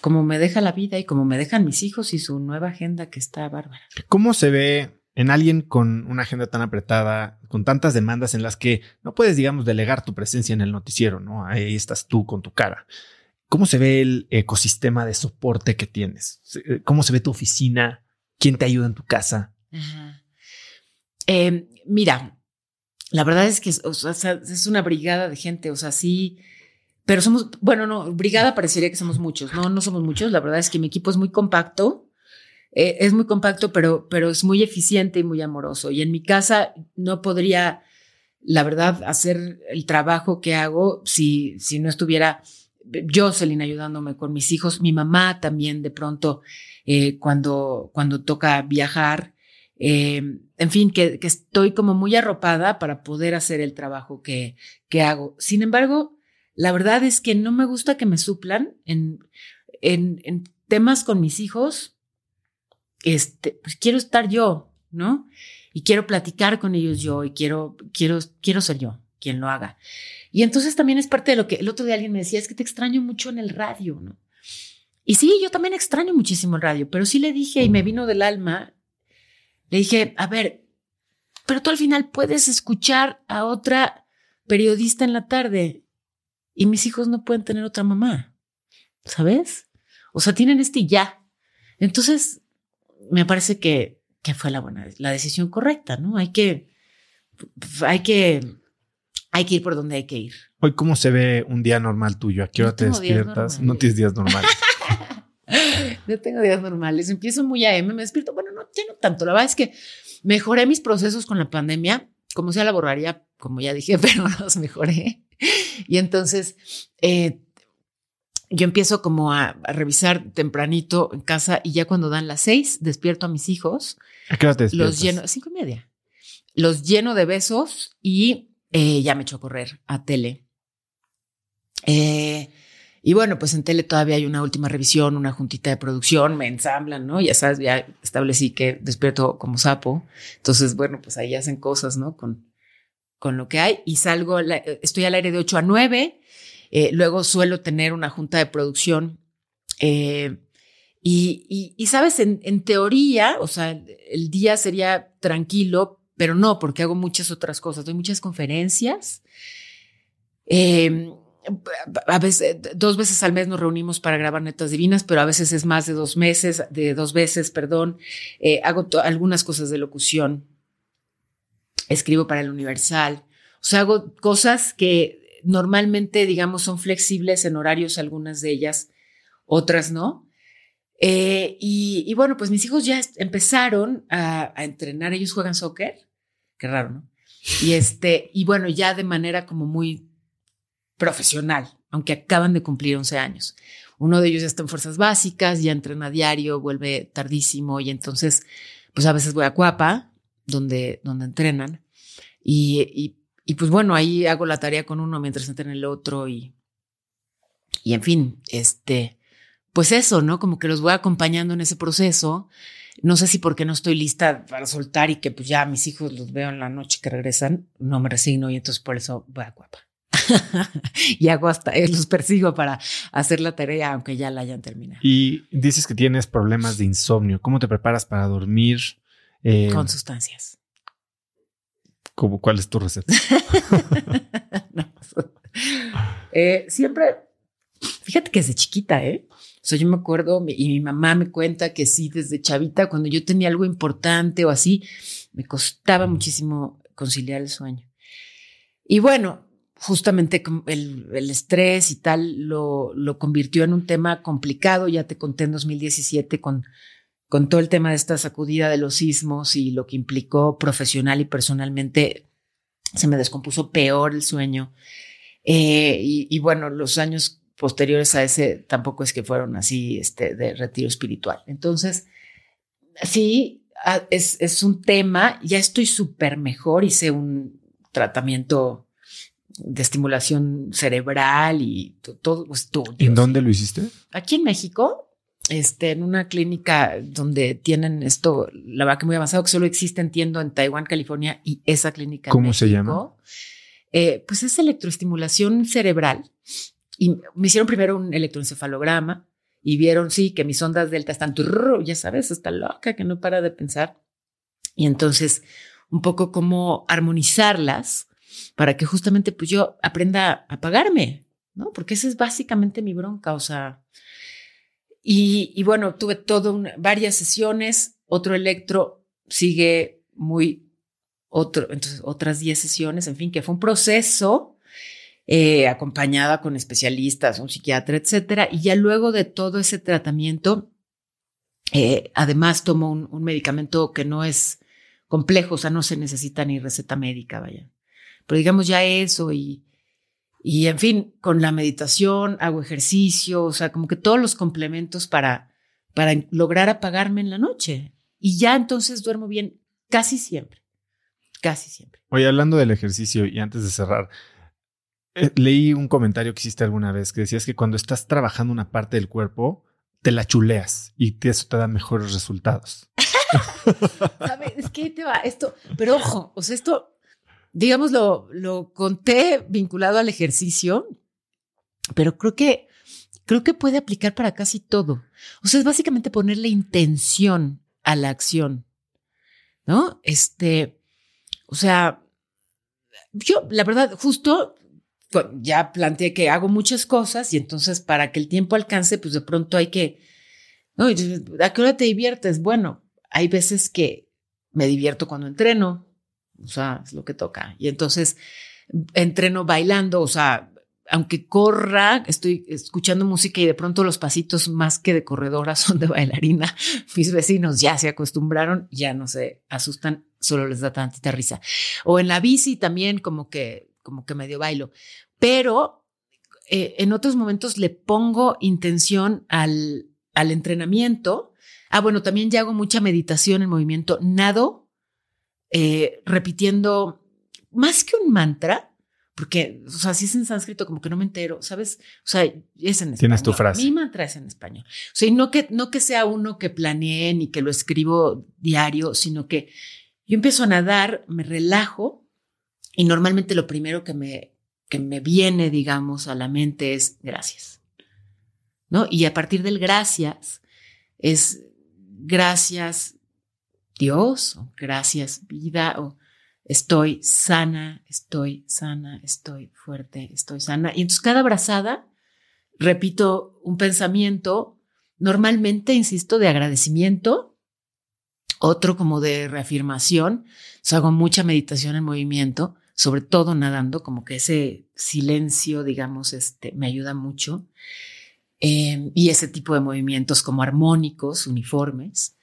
como me deja la vida y como me dejan mis hijos y su nueva agenda que está bárbara. ¿Cómo se ve en alguien con una agenda tan apretada, con tantas demandas en las que no puedes, digamos, delegar tu presencia en el noticiero, ¿no? Ahí estás tú con tu cara. ¿Cómo se ve el ecosistema de soporte que tienes? Eh, ¿Cómo se ve tu oficina? ¿Quién te ayuda en tu casa? Eh, mira, la verdad es que es una brigada de gente, o sea, sí, pero somos, bueno, no, brigada parecería que somos muchos, no, no somos muchos, la verdad es que mi equipo es muy compacto eh, es muy compacto, pero, pero es muy eficiente y muy amoroso. Y en mi casa no podría, la verdad, hacer el trabajo que hago si, si no estuviera Jocelyn ayudándome con mis hijos, mi mamá también de pronto eh, cuando, cuando toca viajar. Eh, en fin, que, que, estoy como muy arropada para poder hacer el trabajo que, que hago. Sin embargo, la verdad es que no me gusta que me suplan en, en, en temas con mis hijos este, pues quiero estar yo, ¿no? Y quiero platicar con ellos yo y quiero, quiero, quiero ser yo quien lo haga. Y entonces también es parte de lo que el otro día alguien me decía, es que te extraño mucho en el radio, ¿no? Y sí, yo también extraño muchísimo el radio, pero sí le dije y me vino del alma, le dije, a ver, pero tú al final puedes escuchar a otra periodista en la tarde y mis hijos no pueden tener otra mamá, ¿sabes? O sea, tienen este ya. Entonces, me parece que, que fue la buena, la decisión correcta, ¿no? Hay que, hay que, hay que ir por donde hay que ir. Hoy, ¿cómo se ve un día normal tuyo? ¿A qué hora te despiertas? No tienes días normales. no tengo días normales. Empiezo muy a M, me despierto. Bueno, no, ya no tanto. La verdad es que mejoré mis procesos con la pandemia. Como sea, la borraría, como ya dije, pero los mejoré. Y entonces, eh, yo empiezo como a, revisar tempranito en casa y ya cuando dan las seis, despierto a mis hijos. ¿A qué hora te Los lleno, cinco y media. Los lleno de besos y eh, ya me echo a correr a tele. Eh, y bueno, pues en tele todavía hay una última revisión, una juntita de producción, me ensamblan, ¿no? Ya sabes, ya establecí que despierto como sapo. Entonces, bueno, pues ahí hacen cosas, ¿no? Con, con lo que hay y salgo, estoy al aire de 8 a 9 eh, luego suelo tener una junta de producción. Eh, y, sabes, en, teoría, o sea, el día sería tranquilo, pero no, porque hago muchas otras cosas. Doy muchas conferencias. Em, a veces, dos veces al mes nos reunimos para grabar netas divinas, pero a veces es más de dos meses, de dos veces, perdón. Eh, hago algunas cosas de locución. Escribo para el Universal. O sea, hago cosas que normalmente, digamos, son flexibles en horarios algunas de ellas, otras no. Eh, y, bueno, pues mis hijos ya empezaron a, entrenar, ellos juegan soccer, qué raro, ¿no? Y este, y bueno, ya de manera como muy profesional, aunque acaban de cumplir 11 años. Uno de ellos ya está en fuerzas básicas, ya entrena a diario, vuelve tardísimo y entonces, pues a veces voy a Cuapa, donde, donde entrenan. y, y pues bueno, ahí hago la tarea con uno mientras entra en el otro y, y en fin, este, pues eso, ¿no? Como que los voy acompañando en ese proceso. No sé si porque no estoy lista para soltar y que pues ya mis hijos los veo en la noche que regresan, no me resigno y entonces por eso voy a guapa. y hago hasta, eh, los persigo para hacer la tarea aunque ya la hayan terminado. Y dices que tienes problemas de insomnio. ¿Cómo te preparas para dormir? Eh, Con sustancias. ¿Cuál es tu receta? Eh, siempre, fíjate que desde chiquita, ¿eh? O sea, yo me acuerdo y mi mamá me cuenta que sí, desde chavita, cuando yo tenía algo importante o así, me costaba muchísimo conciliar el sueño. Y bueno, justamente el, el estrés y tal lo, lo convirtió en un tema complicado. Ya te conté en 2017 con con todo el tema de esta sacudida de los sismos y lo que implicó profesional y personalmente, se me descompuso peor el sueño. Eh, y, bueno, los años posteriores a ese tampoco es que fueron así este, de retiro espiritual. Entonces, sí, es, es un tema, ya estoy súper mejor, hice un tratamiento de estimulación cerebral y todo. estudios. ¿En dónde lo hiciste? Aquí en México este, en una clínica donde tienen esto, la verdad que muy avanzado, que solo existe, entiendo, en Taiwán, California, y esa clínica. ¿Cómo se llama? Eh, pues es electroestimulación cerebral. Y me hicieron primero un electroencefalograma y vieron, sí, que mis ondas delta están, ya sabes, está loca, que no para de pensar. Y entonces, un poco cómo armonizarlas para que justamente pues yo aprenda a pagarme, ¿no? Porque esa es básicamente mi bronca, o sea. Y, bueno, tuve todo varias sesiones, otro electro sigue muy, otro, entonces otras 10 sesiones, en fin, que fue un proceso eh, acompañada con especialistas, un psiquiatra, etcétera. Y ya luego de todo ese tratamiento, eh, además tomo un, un, medicamento que no es complejo, o sea, no se necesita ni receta médica, vaya. Pero digamos ya eso y, y en fin, con la meditación hago ejercicio, o sea, como que todos los complementos para, para lograr apagarme en la noche. Y ya entonces duermo bien casi siempre, casi siempre. Oye, hablando del ejercicio y antes de cerrar, eh, leí un comentario que hiciste alguna vez que decías que cuando estás trabajando una parte del cuerpo, te la chuleas y eso te da mejores resultados. ¿Sabes? Es que te va esto, pero ojo, o sea, esto digamos, lo, lo conté vinculado al ejercicio, pero creo que, creo que puede aplicar para casi todo. O sea, es básicamente ponerle intención a la acción, ¿no? Este, o sea, yo, la verdad, justo ya planteé que hago muchas cosas y entonces para que el tiempo alcance, pues de pronto hay que, ¿no? ¿A qué hora te diviertes? Bueno, hay veces que me divierto cuando entreno, o sea, es lo que toca. Y entonces entreno bailando, o sea, aunque corra, estoy escuchando música y de pronto los pasitos más que de corredora son de bailarina. Mis vecinos ya se acostumbraron, ya no se asustan, solo les da tantita risa. O en la bici también como que, como que medio bailo. Pero eh, en otros momentos le pongo intención al, al entrenamiento. Ah, bueno, también ya hago mucha meditación en movimiento. Nado eh, repitiendo más que un mantra, porque, o sea, si es en sánscrito, como que no me entero, ¿sabes? O sea, es en español. Tienes tu frase. Mi mantra es en español. O sea, y no que, no que sea uno que planee ni que lo escribo diario, sino que yo empiezo a nadar, me relajo y normalmente lo primero que me, que me viene, digamos, a la mente es gracias. ¿No? Y a partir del gracias es gracias Dios, o gracias vida, o estoy sana, estoy sana, estoy fuerte, estoy sana. Y entonces cada abrazada repito un pensamiento, normalmente, insisto, de agradecimiento, otro como de reafirmación. hago mucha meditación en movimiento, sobre todo nadando, como que ese silencio, digamos, este, me ayuda mucho. Eh, y ese tipo de movimientos como armónicos, uniformes.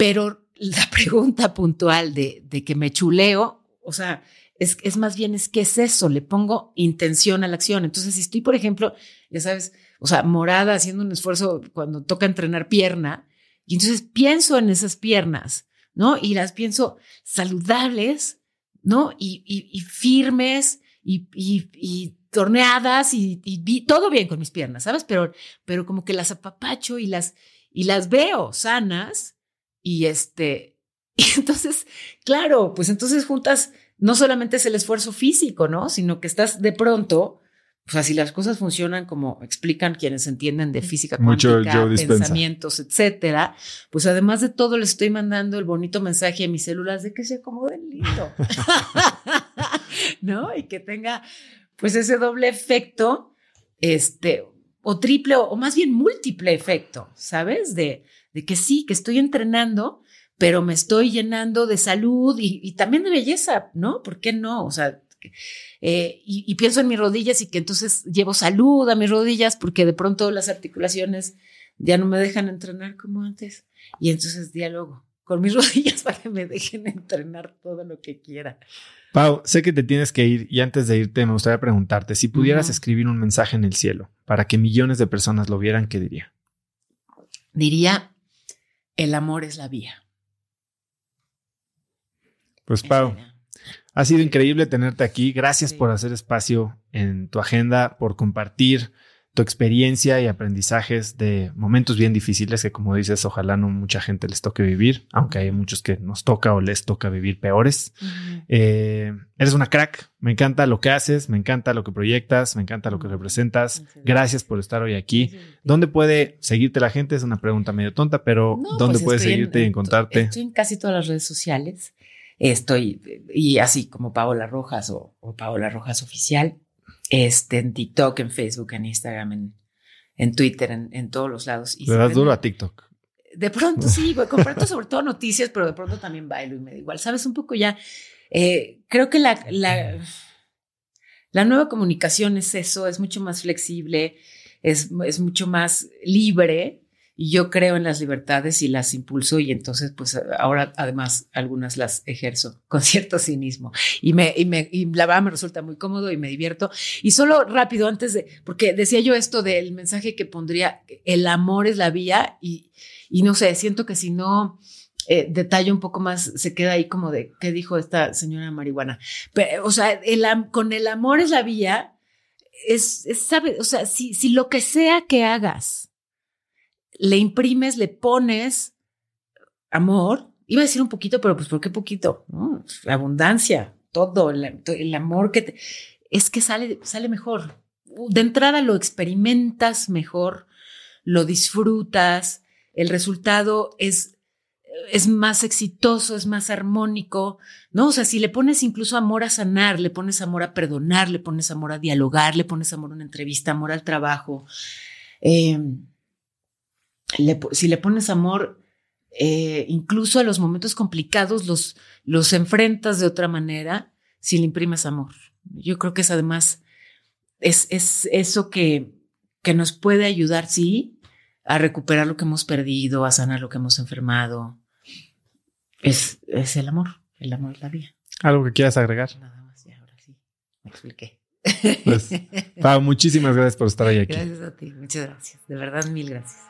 Pero la pregunta puntual de, de que me chuleo, o sea, es, es, más bien es que es eso, le pongo intención a la acción. Entonces, si estoy, por ejemplo, ya sabes, o sea, morada haciendo un esfuerzo cuando toca entrenar pierna, y entonces pienso en esas piernas, ¿no? Y las pienso saludables, ¿no? Y, y, firmes y, y, torneadas y, todo bien con mis piernas, ¿sabes? Pero, pero como que las apapacho y las, y las veo sanas y este, y entonces, claro, pues entonces juntas, no solamente es el esfuerzo físico, ¿no? Sino que estás de pronto, o sea, si las cosas funcionan como explican quienes entienden de física cuántica, pensamientos, etcétera, pues además de todo les estoy mandando el bonito mensaje a mis células de que se acomoden lindo, ¿no? Y que tenga, pues ese doble efecto, este, o triple, o más bien múltiple efecto, ¿sabes? De, de que sí, que estoy entrenando, pero me estoy llenando de salud y, también de belleza, ¿no? ¿Por qué no? O sea, eh, y, pienso en mis rodillas y que entonces llevo salud a mis rodillas porque de pronto las articulaciones ya no me dejan entrenar como antes. Y entonces diálogo con mis rodillas para que me dejen entrenar todo lo que quiera. Pau, sé que te tienes que ir y antes de irte me gustaría preguntarte, si pudieras escribir un mensaje en el cielo para que millones de personas lo vieran, ¿qué diría? Diría, el amor es la vía. Pues Pau, ha sido increíble tenerte aquí. Gracias por hacer espacio en tu agenda, por compartir tu experiencia y aprendizajes de momentos bien difíciles que como dices, ojalá no mucha gente les toque vivir, aunque hay muchos que nos toca o les toca vivir peores. Eh, eres una crack, me encanta lo que haces, me encanta lo que proyectas, me encanta lo que representas. Gracias por estar hoy aquí. ¿Dónde puede seguirte la gente? Es una pregunta medio tonta, pero ¿dónde pues puede seguirte en, y encontrarte? Estoy en casi todas las redes sociales. Estoy, y así como Paola Rojas o, o Paola Rojas Oficial este, en TikTok, en Facebook, en Instagram, en, Twitter, en, todos los lados. Y Le das duro a TikTok. De pronto sí, güey, comparto sobre todo noticias, pero de pronto también bailo y me da igual. Sabes, un poco ya, eh, creo que la, la, la, nueva comunicación es eso, es mucho más flexible, es, es mucho más libre yo creo en las libertades y las impulso y entonces pues ahora además algunas las ejerzo con cierto cinismo y me y me y la verdad me resulta muy cómodo y me divierto y solo rápido antes de porque decía yo esto del mensaje que pondría el amor es la vía y y no sé siento que si no eh, detalle un poco más, se queda ahí como de qué dijo esta señora marihuana. Pero, o sea, el, con el amor es la vía, es, es sabe, o sea, si, si lo que sea que hagas le imprimes, le pones amor. Iba a decir un poquito, pero pues ¿por qué poquito? Abundancia, todo, el, amor que te, es que sale, sale mejor. De entrada lo experimentas mejor, lo disfrutas, el resultado es, es más exitoso, es más armónico, ¿no? O sea, si le pones incluso amor a sanar, le pones amor a perdonar, le pones amor a dialogar, le pones amor a una entrevista, amor al trabajo, eh, si le pones amor, eh, incluso a los momentos complicados los, los enfrentas de otra manera si le imprimes amor. Yo creo que es además, es, es eso que, que nos puede ayudar, sí, a recuperar lo que hemos perdido, a sanar lo que hemos enfermado. Es, es el amor, el amor es la vida. ¿Algo que quieras agregar? Nada más, ya, ahora sí, me expliqué. Pues, Pau, muchísimas gracias por estar hoy aquí. Gracias a ti, muchas gracias. De verdad, mil gracias.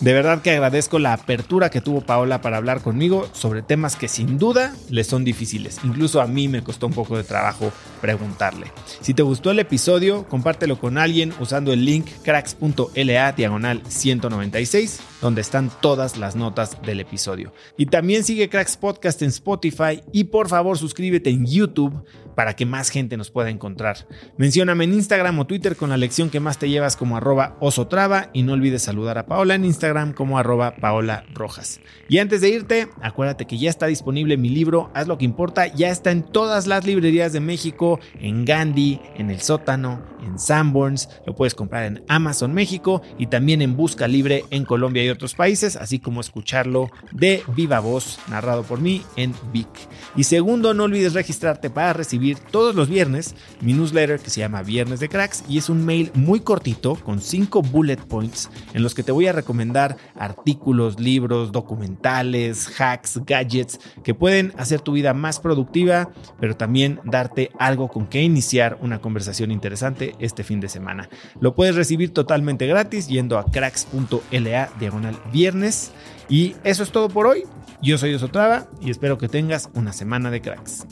De verdad que agradezco la apertura que tuvo Paola para hablar conmigo sobre temas que sin duda le son difíciles. Incluso a mí me costó un poco de trabajo preguntarle. Si te gustó el episodio, compártelo con alguien usando el link cracks.la diagonal 196, donde están todas las notas del episodio. Y también sigue Cracks Podcast en Spotify y por favor suscríbete en YouTube para que más gente nos pueda encontrar. Mencióname en Instagram o Twitter con la lección que más te llevas como arroba osotrava y no olvides saludar a Paola en Instagram como arroba Paola Rojas. Y antes de irte, acuérdate que ya está disponible mi libro Haz lo que importa, ya está en todas las librerías de México, en Gandhi, en El Sótano, en Sanborns, lo puedes comprar en Amazon México y también en Busca Libre en Colombia y otros países, así como escucharlo de viva voz narrado por mí en Vic. Y segundo, no olvides registrarte para recibir todos los viernes mi newsletter que se llama Viernes de Cracks y es un mail muy cortito con cinco bullet points en los que te voy a recomendar artículos, libros, documentales, hacks, gadgets que pueden hacer tu vida más productiva, pero también darte algo con que iniciar una conversación interesante este fin de semana. Lo puedes recibir totalmente gratis yendo a cracks.la diagonal viernes. Y eso es todo por hoy. Yo soy Osotrava y espero que tengas una semana de cracks.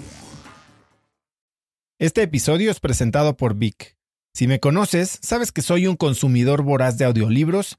Este episodio es presentado por Vic. Si me conoces, sabes que soy un consumidor voraz de audiolibros